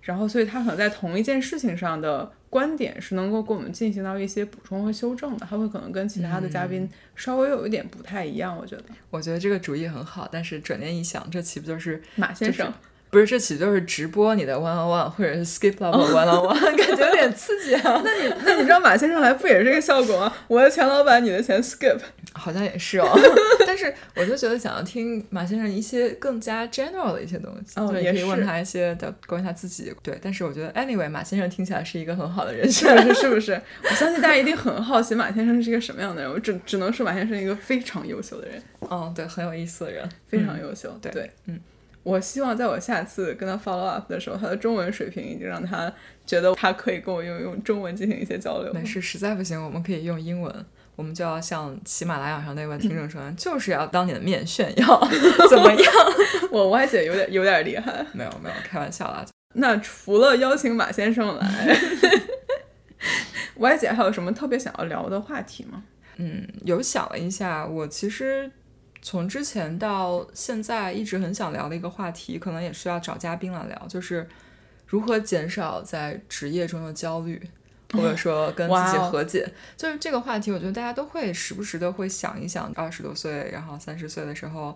然后所以他可能在同一件事情上的观点是能够给我们进行到一些补充和修正的，他会可能跟其他的嘉宾稍微有一点不太一样，我觉得。我觉得这个主意很好，但是转念一想，这岂不就是马先生，不是这岂不就是直播你的 one on one 或者是 skip level one on one，感觉有点刺激啊。[laughs] 那你那你知道马先生来不也是这个效果吗？我的钱老板，你的钱 skip。好像也是哦，[laughs] 但是我就觉得想要听马先生一些更加 general 的一些东西，也可以问他一些的关于他自己，对。但是我觉得 anyway，马先生听起来是一个很好的人是选，不 [laughs] 是？是不是？我相信大家一定很好奇马先生是一个什么样的人。我只只能说马先生是一个非常优秀的人，嗯，对，很有意思的人，非常优秀。对对嗯。我希望在我下次跟他 follow up 的时候，他的中文水平已经让他觉得他可以跟我用用中文进行一些交流。没事，实在不行我们可以用英文。我们就要像喜马拉雅上那位听众说，就是要当你的面炫耀，怎么样？[laughs] 我 Y 姐有点有点厉害。没有没有，开玩笑啦。那除了邀请马先生来，[laughs] Y 姐还有什么特别想要聊的话题吗？嗯，有想了一下，我其实从之前到现在一直很想聊的一个话题，可能也需要找嘉宾来聊，就是如何减少在职业中的焦虑。或者说跟自己和解就是这个话题，我觉得大家都会时不时的会想一想，二十多岁，然后三十岁的时候，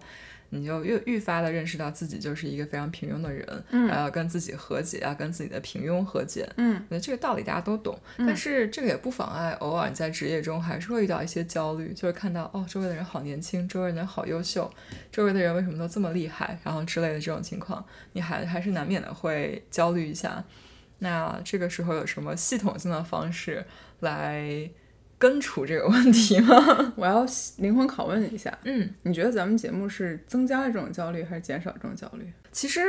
你就越愈发的认识到自己就是一个非常平庸的人，嗯然后要跟自己和解，要跟自己的平庸和解。嗯我觉得这个道理大家都懂，但是这个也不妨碍偶尔你在职业中还是会遇到一些焦虑，就是看到哦周围的人好年轻，周围的人好优秀，周围的人为什么都这么厉害，然后之类的这种情况，你还还是难免的会焦虑一下。那这个时候有什么系统性的方式来根除这个问题吗？[laughs] 我要灵魂拷问一下，嗯，你觉得咱们节目是增加了这种焦虑，还是减少这种焦虑？其实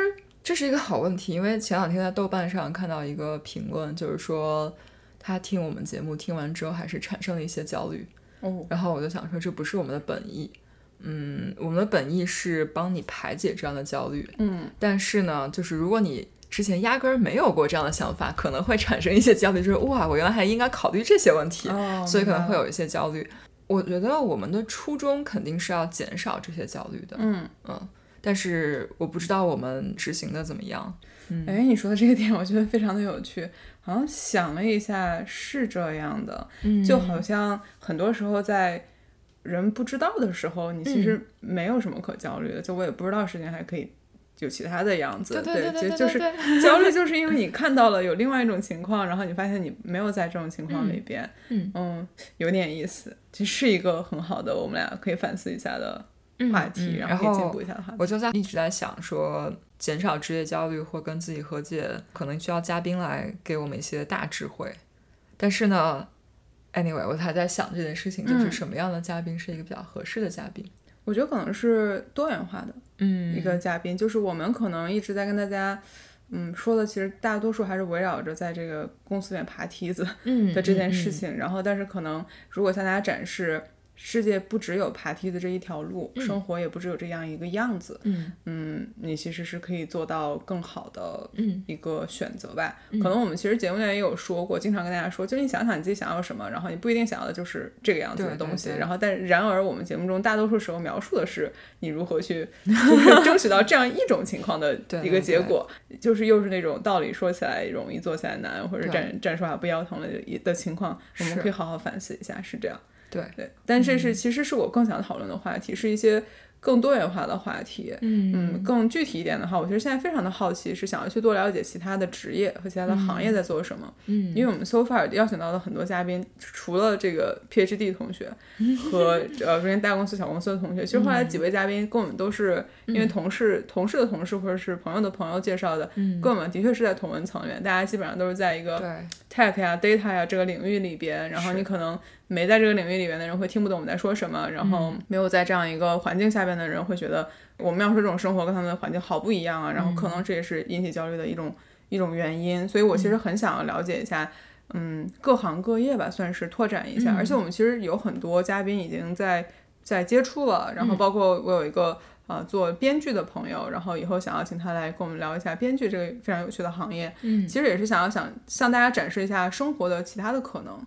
这是一个好问题，因为前两天在豆瓣上看到一个评论，就是说他听我们节目听完之后还是产生了一些焦虑，哦，然后我就想说这不是我们的本意，嗯，我们的本意是帮你排解这样的焦虑，嗯，但是呢，就是如果你之前压根儿没有过这样的想法，可能会产生一些焦虑，就是哇，我原来还应该考虑这些问题，哦所以可能会有一些焦虑。我觉得我们的初衷肯定是要减少这些焦虑的，嗯，嗯，但是我不知道我们执行的怎么样。哎，你说的这个点，我觉得非常的有趣。好像想了一下，是这样的，嗯就好像很多时候在人不知道的时候，你其实没有什么可焦虑的。就我也不知道事情还可以有其他的样子，对就就是 [laughs] 焦虑，就是因为你看到了有另外一种情况，然后你发现你没有在这种情况里边，嗯有点意思。其实是一个很好的，我们俩可以反思一下的话题，嗯然后可以进步一下的话题。我就在一直在想说，减少职业焦虑或跟自己和解，可能需要嘉宾来给我们一些大智慧。但是呢，anyway，我还在想这件事情，就是嗯什么样的嘉宾是一个比较合适的嘉宾。我觉得可能是多元化的，嗯一个嘉宾，就是我们可能一直在跟大家，嗯，说的其实大多数还是围绕着在这个公司里面爬梯子嗯的这件事情。然后，但是可能如果向大家展示世界不只有爬梯子这一条路，生活也不只有这样一个样子。嗯嗯，你其实是可以做到更好的嗯一个选择吧。可能我们其实节目里面也有说过，经常跟大家说，就你想想你自己想要什么，然后你不一定想要的就是这个样子的东西。对然后，但然而我们节目中大多数时候描述的是你如何去就是 [laughs] 争取到这样一种情况的 [laughs] 一个结果，就是又是那种道理说起来容易做起来难，或者站站说话不腰疼了的的情况，我们可以好好反思一下，是这样。对，对，但这嗯。是其实是我更想讨论的话题，是一些更多元化的话题。嗯。嗯，更具体一点的话，我其实现在非常的好奇，是想要去多了解其他的职业和其他的行业在做什么。嗯。因为我们 so far 邀请到的很多嘉宾，除了这个 PhD 同学 [laughs] 和呃之前大公司、小公司的同学，其实后来几位嘉宾跟我们都是因为同事、同事的同事或者是朋友的朋友介绍的，嗯。跟我们的确是在同文层面，大家基本上都是在一个对 tech 呀、data 呀这个领域里边，然后你可能没在这个领域里边的人会听不懂我们在说什么，然后没有在这样一个环境下边的人会觉得我们要说这种生活跟他们的环境好不一样啊，然后可能这也是引起焦虑的一种一种原因，所以我其实很想要了解一下。嗯，各行各业吧，算是拓展一下。而且我们其实有很多嘉宾已经在在接触了，然后包括我有一个呃做编剧的朋友，然后以后想要请他来跟我们聊一下编剧这个非常有趣的行业。嗯其实也是想要想向大家展示一下生活的其他的可能，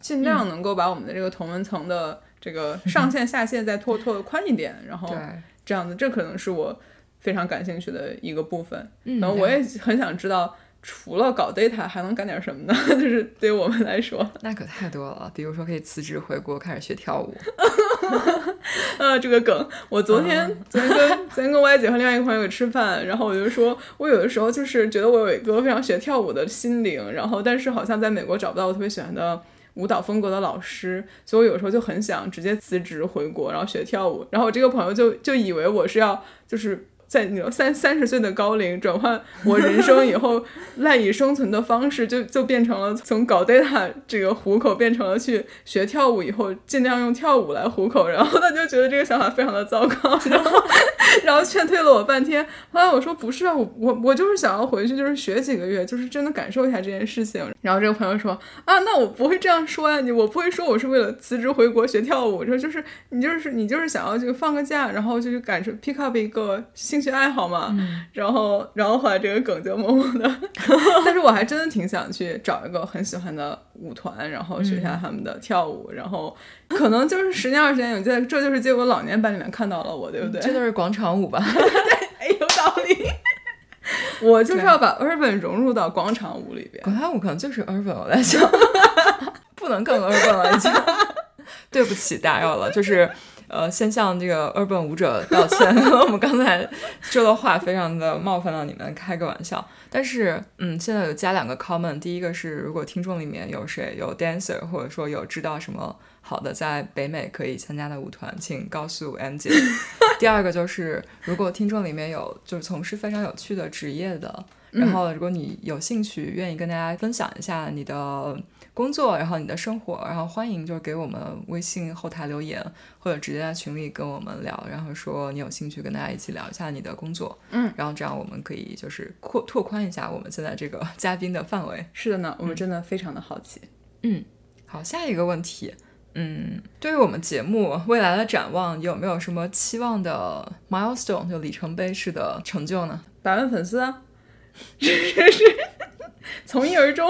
尽量能够把我们的这个同文层的这个上限下限再拓拓的宽一点，然后对，这样子，这可能是我非常感兴趣的一个部分。嗯然后我也很想知道。除了搞 data 还能干点什么呢？[laughs] 就是对于我们来说，那可太多了，比如说可以辞职回国开始学跳舞，[laughs] [laughs] 呃，这个梗，我昨天、昨天跟昨天跟歪姐和另外一个朋友吃饭，然后我就说，我有的时候就是觉得我有一个非常喜欢跳舞的心灵，然后但是好像在美国找不到我特别喜欢的舞蹈风格的老师，所以我有时候就很想直接辞职回国，然后学跳舞。然后我这个朋友就就以为我是要就是。在那种三三十岁的高龄转换我人生以后赖以生存的方式，就就变成了从搞 data 这个糊口变成了去学跳舞以后尽量用跳舞来糊口，然后他就觉得这个想法非常的糟糕，[laughs] 然后然后劝退了我半天。后来我说不是啊，我我我就是想要回去，就是学几个月，就是真的感受一下这件事情。然后这个朋友说啊，那我不会这样说呀，你我不会说我是为了辞职回国学跳舞，说就是你就是你就是想要这个放个假，然后就去感受 pick up 一个兴趣爱好嘛。然后然后后来这个梗就默默的，[laughs] 但是我还真的挺想去找一个很喜欢的舞团，然后学一下他们的跳舞，然后可能就是十年二十年，我觉得这就是结果老年版里面看到了我，对不对？这就是广场舞吧？[laughs] 哎，有道理。[laughs] 我就是要把 urban 融入到广场舞里边。广场舞可能就是 urban，我在想，不能更 urban 了，已经。对不起，打扰了，就是呃，先向这个 urban 舞者道歉，[laughs] 我们刚才说的话非常的冒犯到你们，开个玩笑。但是，嗯，现在有加两个 comment，第一个是如果听众里面有谁有 dancer，或者说有知道什么好的在北美可以参加的舞团，请告诉 M 姐。第二个就是如果听众里面有就是从事非常有趣的职业的，然后如果你有兴趣，愿意跟大家分享一下你的工作，然后你的生活，然后欢迎就是给我们微信后台留言，或者直接在群里跟我们聊，然后说你有兴趣跟大家一起聊一下你的工作，嗯，然后这样我们可以就是扩拓宽一下我们现在这个嘉宾的范围。是的呢，我们真的非常的好奇。嗯好，下一个问题。嗯，对于我们节目未来的展望，有没有什么期望的 milestone 就里程碑式的成就呢？百万粉丝啊，这 [laughs] [laughs] [laughs] 是 [laughs] 从一而终。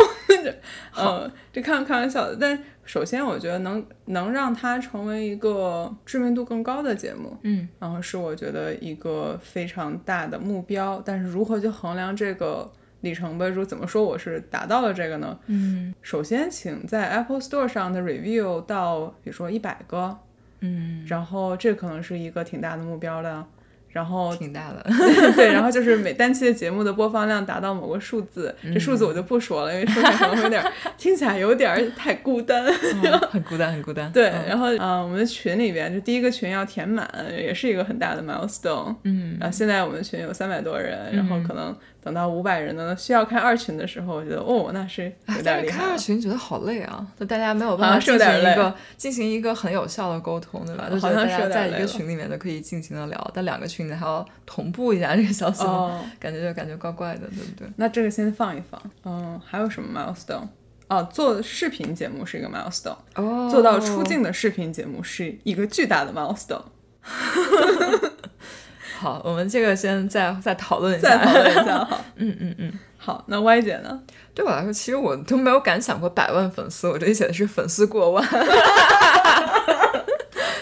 呃，这开开玩笑的，但首先我觉得能能让它成为一个知名度更高的节目，嗯，然后是我觉得一个非常大的目标。但是如何去衡量这个里程碑？如怎么说我是达到了这个呢？嗯首先，请在 Apple Store 上的 review 到，比如说一百个，嗯，然后这可能是一个挺大的目标的。然后挺大的。[laughs] 对，然后就是每单期的节目的播放量达到某个数字，这数字我就不说了，因为说起来可能会有点儿 [laughs] 听起来有点儿太孤单。嗯很孤单，很孤单。对，嗯然后啊、呃我们的群里边就第一个群要填满，也是一个很大的 milestone。嗯然后现在我们群有三百多人，然后可能等到五百人呢，需要开二群的时候，我觉得哦，那是有哎但是开点厉害了。二群觉得好累啊，就大家没有办法进行一个进行一个很有效的沟通，对吧？就觉好像得大家在一个群里面就可以尽情的聊，但两个群里还要同步一下这个消息，哦，感觉就感觉怪怪的，对不对？那这个先放一放。嗯，还有什么 milestone？哦，做视频节目是一个 milestone，哦做到出镜的视频节目是一个巨大的 milestone。[laughs] 好，我们这个先再再讨论一下。再讨论一下好。[laughs] 嗯嗯嗯，好，那 Y 姐呢？对我来说，其实我都没有敢想过百万粉丝，我这里写的是粉丝过万。[laughs]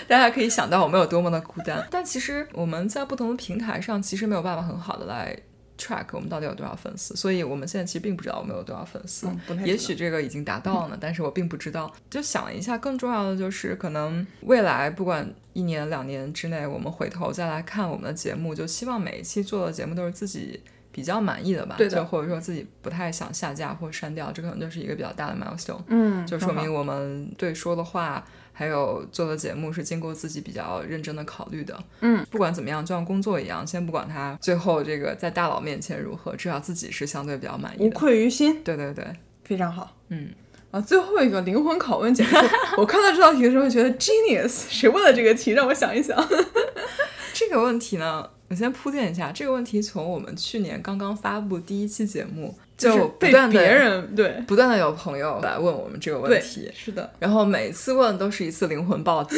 大家可以想到我们有多么的孤单。但其实我们在不同的平台上，其实没有办法很好的来 track 我们到底有多少粉丝，所以我们现在其实并不知道我们有多少粉丝。嗯也许这个已经达到了呢，但是我并不知道。就想一下，更重要的就是可能未来不管一年两年之内，我们回头再来看我们的节目，就希望每一期做的节目都是自己。比较满意的吧，对的就或者说自己不太想下架或删掉，这可能就是一个比较大的 milestone。嗯就说明我们对说的话，还有做的节目是经过自己比较认真的考虑的。嗯，不管怎么样，就像工作一样，先不管他最后这个在大佬面前如何，至少自己是相对比较满意无的。愧于心，对对对，非常好。嗯，啊，最后一个灵魂拷问简直，[laughs] 我看到这道题的时候觉得 genius，[laughs] 谁问的这个题？让我想一想。[laughs] 这个问题呢，我先铺垫一下，这个问题从我们去年刚刚发布第一期节目，就不被断的别人对不断的有朋友来问我们这个问题，是的，然后每次问都是一次灵魂暴击。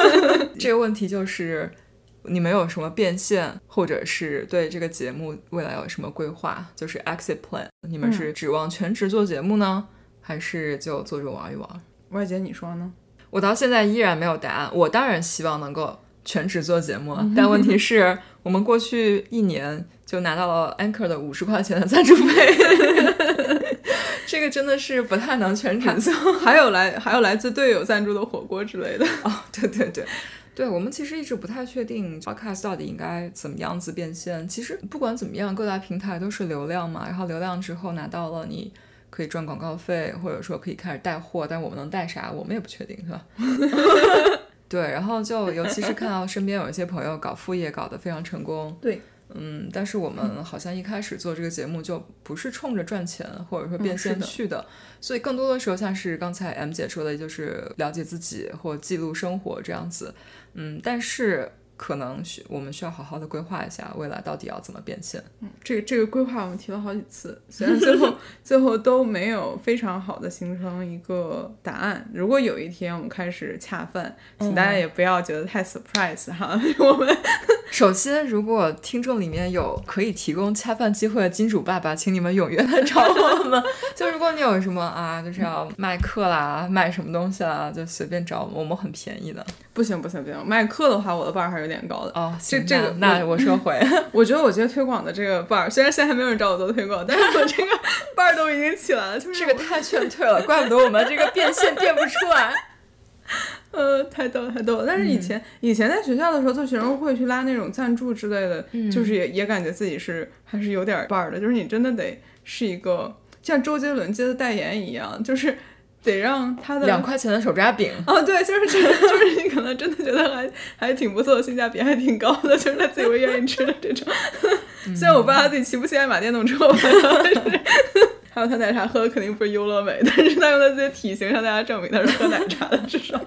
[laughs] 这个问题就是你们有什么变现，或者是对这个节目未来有什么规划？就是 exit plan，你们是指望全职做节目呢，还是就做着玩一玩？外姐你说呢？我到现在依然没有答案。我当然希望能够全职做节目了，但问题 [laughs] 是我们过去一年就拿到了 Anchor 的五十块钱的赞助费，这个真的是不太能全程送。[laughs] 还有来还有来自队友赞助的火锅之类的。哦，对对对，对我们其实一直不太确定 podcast 到底应该怎么样子变现。其实不管怎么样，各大平台都是流量嘛，然后流量之后拿到了你。可以赚广告费，或者说可以开始带货，但我们能带啥，我们也不确定，是吧？[laughs] 对，然后就尤其是看到身边有一些朋友搞副业搞得非常成功，对，嗯，但是我们好像一开始做这个节目就不是冲着赚钱或者说变现去的，所以更多的时候像是刚才 M 姐说的，就是了解自己或记录生活这样子，嗯，但是可能需我们需要好好的规划一下未来到底要怎么变现。嗯这个这个规划我们提了好几次，虽然最后 [laughs] 最后都没有非常好的形成一个答案。如果有一天我们开始恰饭，请大家也不要觉得太 surprise 哈，[laughs] 我们首先，如果听众里面有可以提供恰饭机会的金主爸爸，请你们踊跃来找我们。[laughs] 就如果你有什么啊，就是要卖课啦、卖什么东西啦，就随便找我们，我们很便宜的。不行不行不行，卖课的话我的 bar 还是有点高的。哦，这这个那那我收回。[laughs] 我觉得我觉得推广的这个 bar，虽然现在还没有人找我做推广，但是我这个 bar 都已经起来了，就是这个太劝退了，怪不得我们这个变现变不出来。呃，太逗了，太逗了。但是以前、以前在学校的时候做学生会去拉那种赞助之类的，就是也也感觉自己是还是有点伴儿的，就是你真的得是一个像周杰伦接的代言一样，就是得让他的两块钱的手抓饼，啊，对，就是这，就是你可能真的觉得还还挺不错，性价比还挺高的，就是他自己会愿意吃的这种。[laughs] 虽然我不知道他自己骑不骑爱玛电动车，[laughs] 还有他奶茶喝的肯定不是优乐美，但是他用他自己的体型向大家证明他是喝奶茶的，至少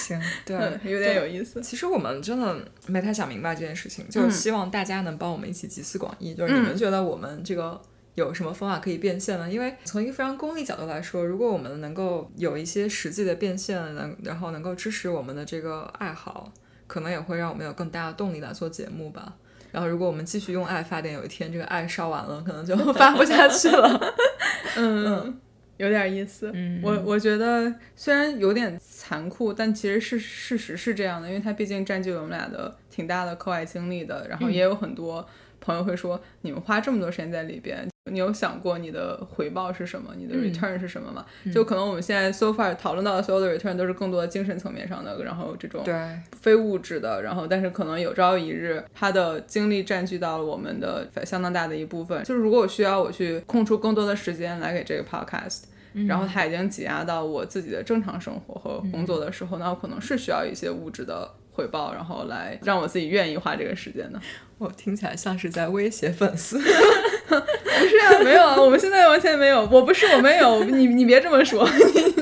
行，对嗯，有点有意思。其实我们真的没太想明白这件事情，就是希望大家能帮我们一起集思广益。就是你们觉得我们这个有什么方法可以变现呢？因为从一个非常功利角度来说，如果我们能够有一些实际的变现，能然后能够支持我们的这个爱好，可能也会让我们有更大的动力来做节目吧。然后，如果我们继续用爱发电，有一天这个爱烧完了，可能就 [laughs] 发不下去了。[laughs] 嗯，有点意思。嗯我我觉得虽然有点残酷，但其实是事实是这样的，因为它毕竟占据了我们俩的挺大的课外经历的。然后也有很多朋友会说，你们花这么多时间在里边，你有想过你的回报是什么？你的 return 是什么吗？就可能我们现在 so far 讨论到的所有的 return 都是更多的精神层面上的，然后这种对，非物质的，然后但是可能有朝一日，他的精力占据到了我们的相当大的一部分。就是如果我需要我去空出更多的时间来给这个 podcast，、然后它已经挤压到我自己的正常生活和工作的时候，那我可能是需要一些物质的回报，然后来让我自己愿意花这个时间的。[laughs] 我听起来像是在威胁粉丝。[laughs] 不是啊，没有啊，我们现在完全没有，我不是我没有，你你别这么说。[laughs]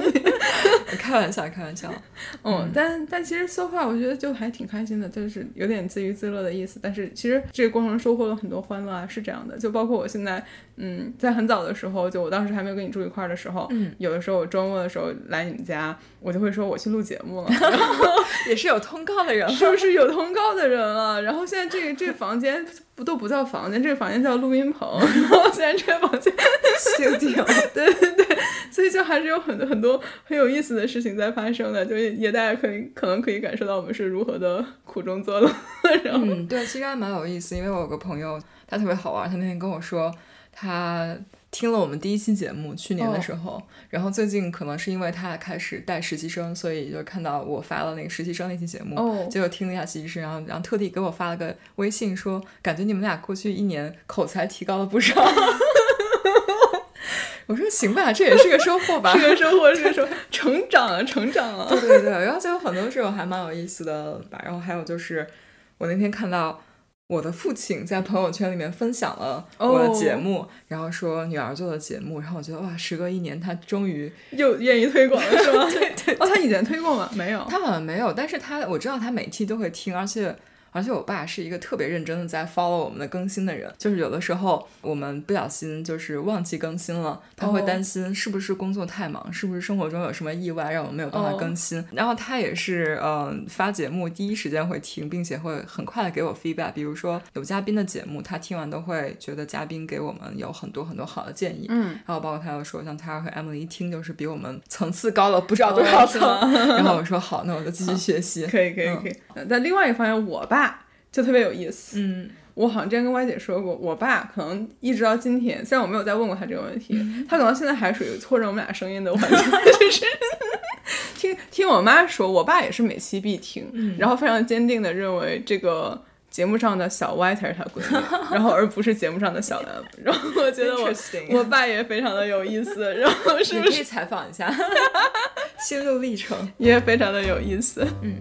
开玩笑，开玩笑。[laughs] 嗯，但但其实 so far 我觉得就还挺开心的，就是有点自娱自乐的意思。但是其实这个过程收获了很多欢乐啊，是这样的。就包括我现在，嗯，在很早的时候，就我当时还没有跟你住一块儿的时候，嗯，有的时候我周末的时候来你们家，我就会说我去录节目了，[laughs] 也是有通告的人了，是不是有通告的人了？然后现在这个这个房间不都不叫房间，这个房间叫录音棚。[laughs] 然后现在这个房间 [laughs] 对对对，所以就还是有很多很多很有意思的事情在发生的，就也大家可以可能可以感受到我们是如何的苦中作乐。[laughs] 然后嗯，对，其实还蛮有意思，因为我有个朋友，他特别好玩，他那天跟我说他。听了我们第一期节目，去年的时候，然后最近可能是因为他开始带实习生，所以就看到我发了那个实习生那期节目，哦结果听了一下实习生，然后然后特地给我发了个微信说，感觉你们俩过去一年口才提高了不少。[laughs] 我说行吧，这也是个收获吧，[laughs] 是个收获，是个收获，[laughs] 成长啊，成长啊。对对对，然后就有很多时候还蛮有意思的吧。然后还有就是，我那天看到我的父亲在朋友圈里面分享了我的节目，然后说女儿做的节目，然后我觉得哇，时隔一年，他终于 [laughs] 又愿意推广了，是吗？[laughs] 对对哦，他以前推过吗？没有，他好像没有，但是他我知道他每期都会听，而且。而且我爸是一个特别认真的在 follow 我们的更新的人，就是有的时候我们不小心就是忘记更新了，他会担心是不是工作太忙，是不是生活中有什么意外让我们没有办法更新。然后他也是嗯、呃、发节目第一时间会听，并且会很快的给我 feedback。比如说有嘉宾的节目，他听完都会觉得嘉宾给我们有很多很多好的建议。嗯，然后包括他又说，像他和 Emily 一听就是比我们层次高了不知道多少层。然后我说好，那我就继续学习。[laughs] 可以可以可以。但另外一方面，我爸。就特别有意思，嗯，我好像之前跟歪姐说过，我爸可能一直到今天，虽然我没有再问过他这个问题，嗯他可能现在还属于错认我们俩声音的环境，就是 [laughs] 听听我妈说，我爸也是每期必听，嗯、然后非常坚定的认为这个节目上的小歪才是他闺蜜，[laughs] 然后而不是节目上的小蓝，然后我觉得我我爸也非常的有意思，然后是不是可以采访一下 [laughs] 心路历程，也非常的有意思，嗯。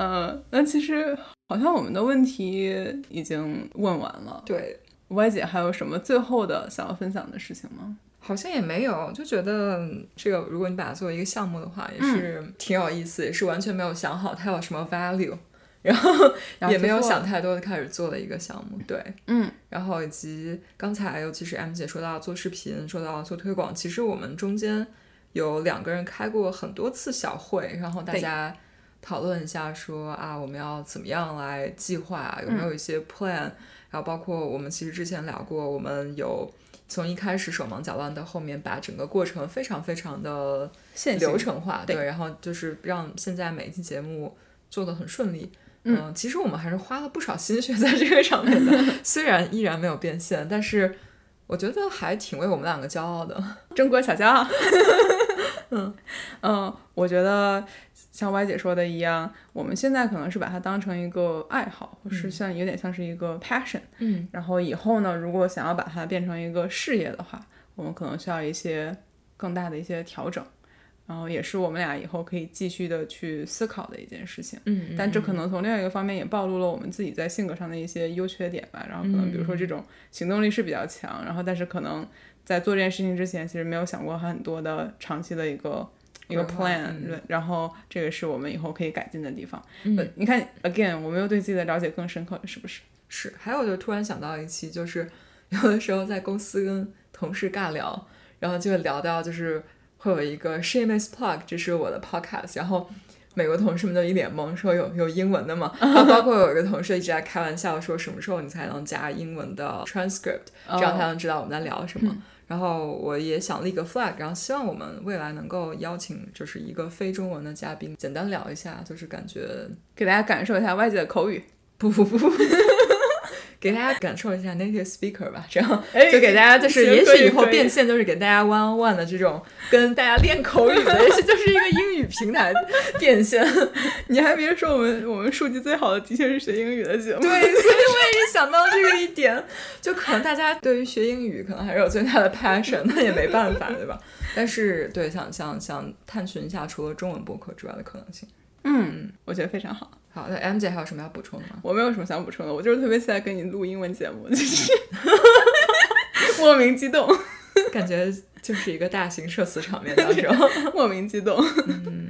呃，那其实好像我们的问题已经问完了。对，Y 姐还有什么最后的想要分享的事情吗？好像也没有，就觉得这个如果你把它作为一个项目的话，也是挺有意思，也是完全没有想好它有什么 value，[laughs] 然后也没有想太多的开始做的一个项目。对，嗯，然后以及刚才尤其是 M 姐说到做视频，说到做推广，其实我们中间有两个人开过很多次小会，然后大家。讨论一下说啊，我们要怎么样来计划？有没有一些 plan？、嗯、然后包括我们其实之前聊过，我们有从一开始手忙脚乱到后面把整个过程非常非常的流程化，对,对，然后就是让现在每一期节目做的很顺利。嗯、呃，其实我们还是花了不少心血在这个上面的，[laughs] 虽然依然没有变现，但是我觉得还挺为我们两个骄傲的，[laughs] 中国小骄傲。嗯嗯，我觉得像歪姐说的一样，我们现在可能是把它当成一个爱好，或是像有点像是一个 passion。嗯，然后以后呢，如果想要把它变成一个事业的话，我们可能需要一些更大的一些调整。然后也是我们俩以后可以继续的去思考的一件事情。嗯，但这可能从另外一个方面也暴露了我们自己在性格上的一些优缺点吧。然后可能比如说这种行动力是比较强，然后但是可能。在做这件事情之前，其实没有想过很多的长期的一个一个 plan，、嗯、然后这个是我们以后可以改进的地方。嗯，你看，again，我们又对自己的了解更深刻了，是不是？是。还有，就突然想到一期，就是有的时候在公司跟同事尬聊，然后就会聊到，就是会有一个 shameless plug，这是我的 podcast，然后。美国同事们都一脸懵，说有有英文的吗？[laughs] 然后包括有一个同事一直在开玩笑说，什么时候你才能加英文的 transcript，这样才能知道我们在聊什么。然后我也想立个 flag，然后希望我们未来能够邀请就是一个非中文的嘉宾，简单聊一下，就是感觉给大家感受一下外界的口语。不不不不。给大家感受一下 native [laughs] speaker 吧，这样哎就给大家就是，也许以后变现就是给大家 one on one 的这种跟大家练口语的，[laughs] 也许就是一个英语平台变现。你还别说，我们我们数据最好的的确是学英语的节目。对，所以我也是想到这个一点，[laughs] 就可能大家对于学英语可能还是有最大的 passion，那也没办法，对吧？但是对，想想想探寻一下除了中文播客之外的可能性。嗯，我觉得非常好。好，那 M 姐还有什么要补充的吗？我没有什么想补充的，我就是特别期待跟你录英文节目，就是 [laughs] 莫名激动，[laughs] 感觉就是一个大型社死场面当中，[laughs] 莫名激动。嗯，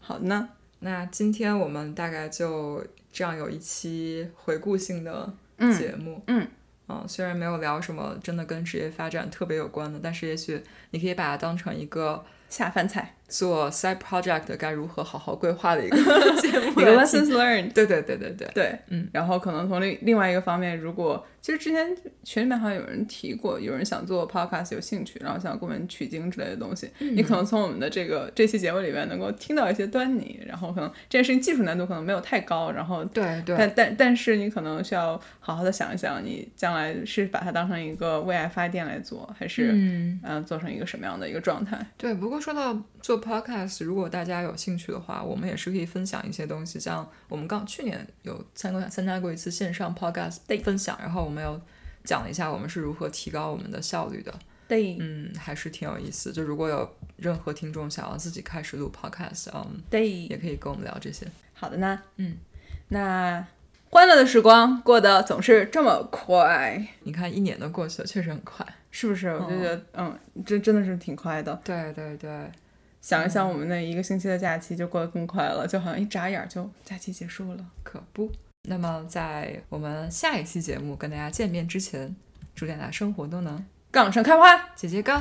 好呢，那今天我们大概就这样有一期回顾性的节目。嗯嗯，虽然没有聊什么真的跟职业发展特别有关的，但是也许你可以把它当成一个下饭菜，做 side project 该如何好好规划的一个 [laughs] 节目，一个 lessons learned。对对对对对，对，嗯，然后可能从另另外一个方面，如果其实之前群里面好像有人提过，有人想做 podcast 有兴趣，然后想给我们取经之类的东西，嗯你可能从我们的这个这期节目里面能够听到一些端倪，然后可能这件事情技术难度可能没有太高，然后对对，但但但是你可能需要好好的想一想，你将来是把它当成一个为爱发电来做，还是嗯，做成一个什么样的一个状态？对。不过说到做 podcast，如果大家有兴趣的话，我们也是可以分享一些东西，像我们刚去年有参加参加过一次线上 podcast 分享，然后我们有讲了一下我们是如何提高我们的效率的，对嗯，还是挺有意思。就如果有任何听众想要自己开始录 podcast，嗯，对也可以跟我们聊这些。好的呢，嗯，那欢乐的时光过得总是这么快，你看一年都过去了，确实很快。是不是？我就觉得，嗯，这真的是挺快的。对对对，想一想，我们那一个星期的假期就过得更快了，就好像一眨眼就假期结束了。可不。那么在我们下一期节目跟大家见面之前，祝大家生活都能杠上开花。节节高。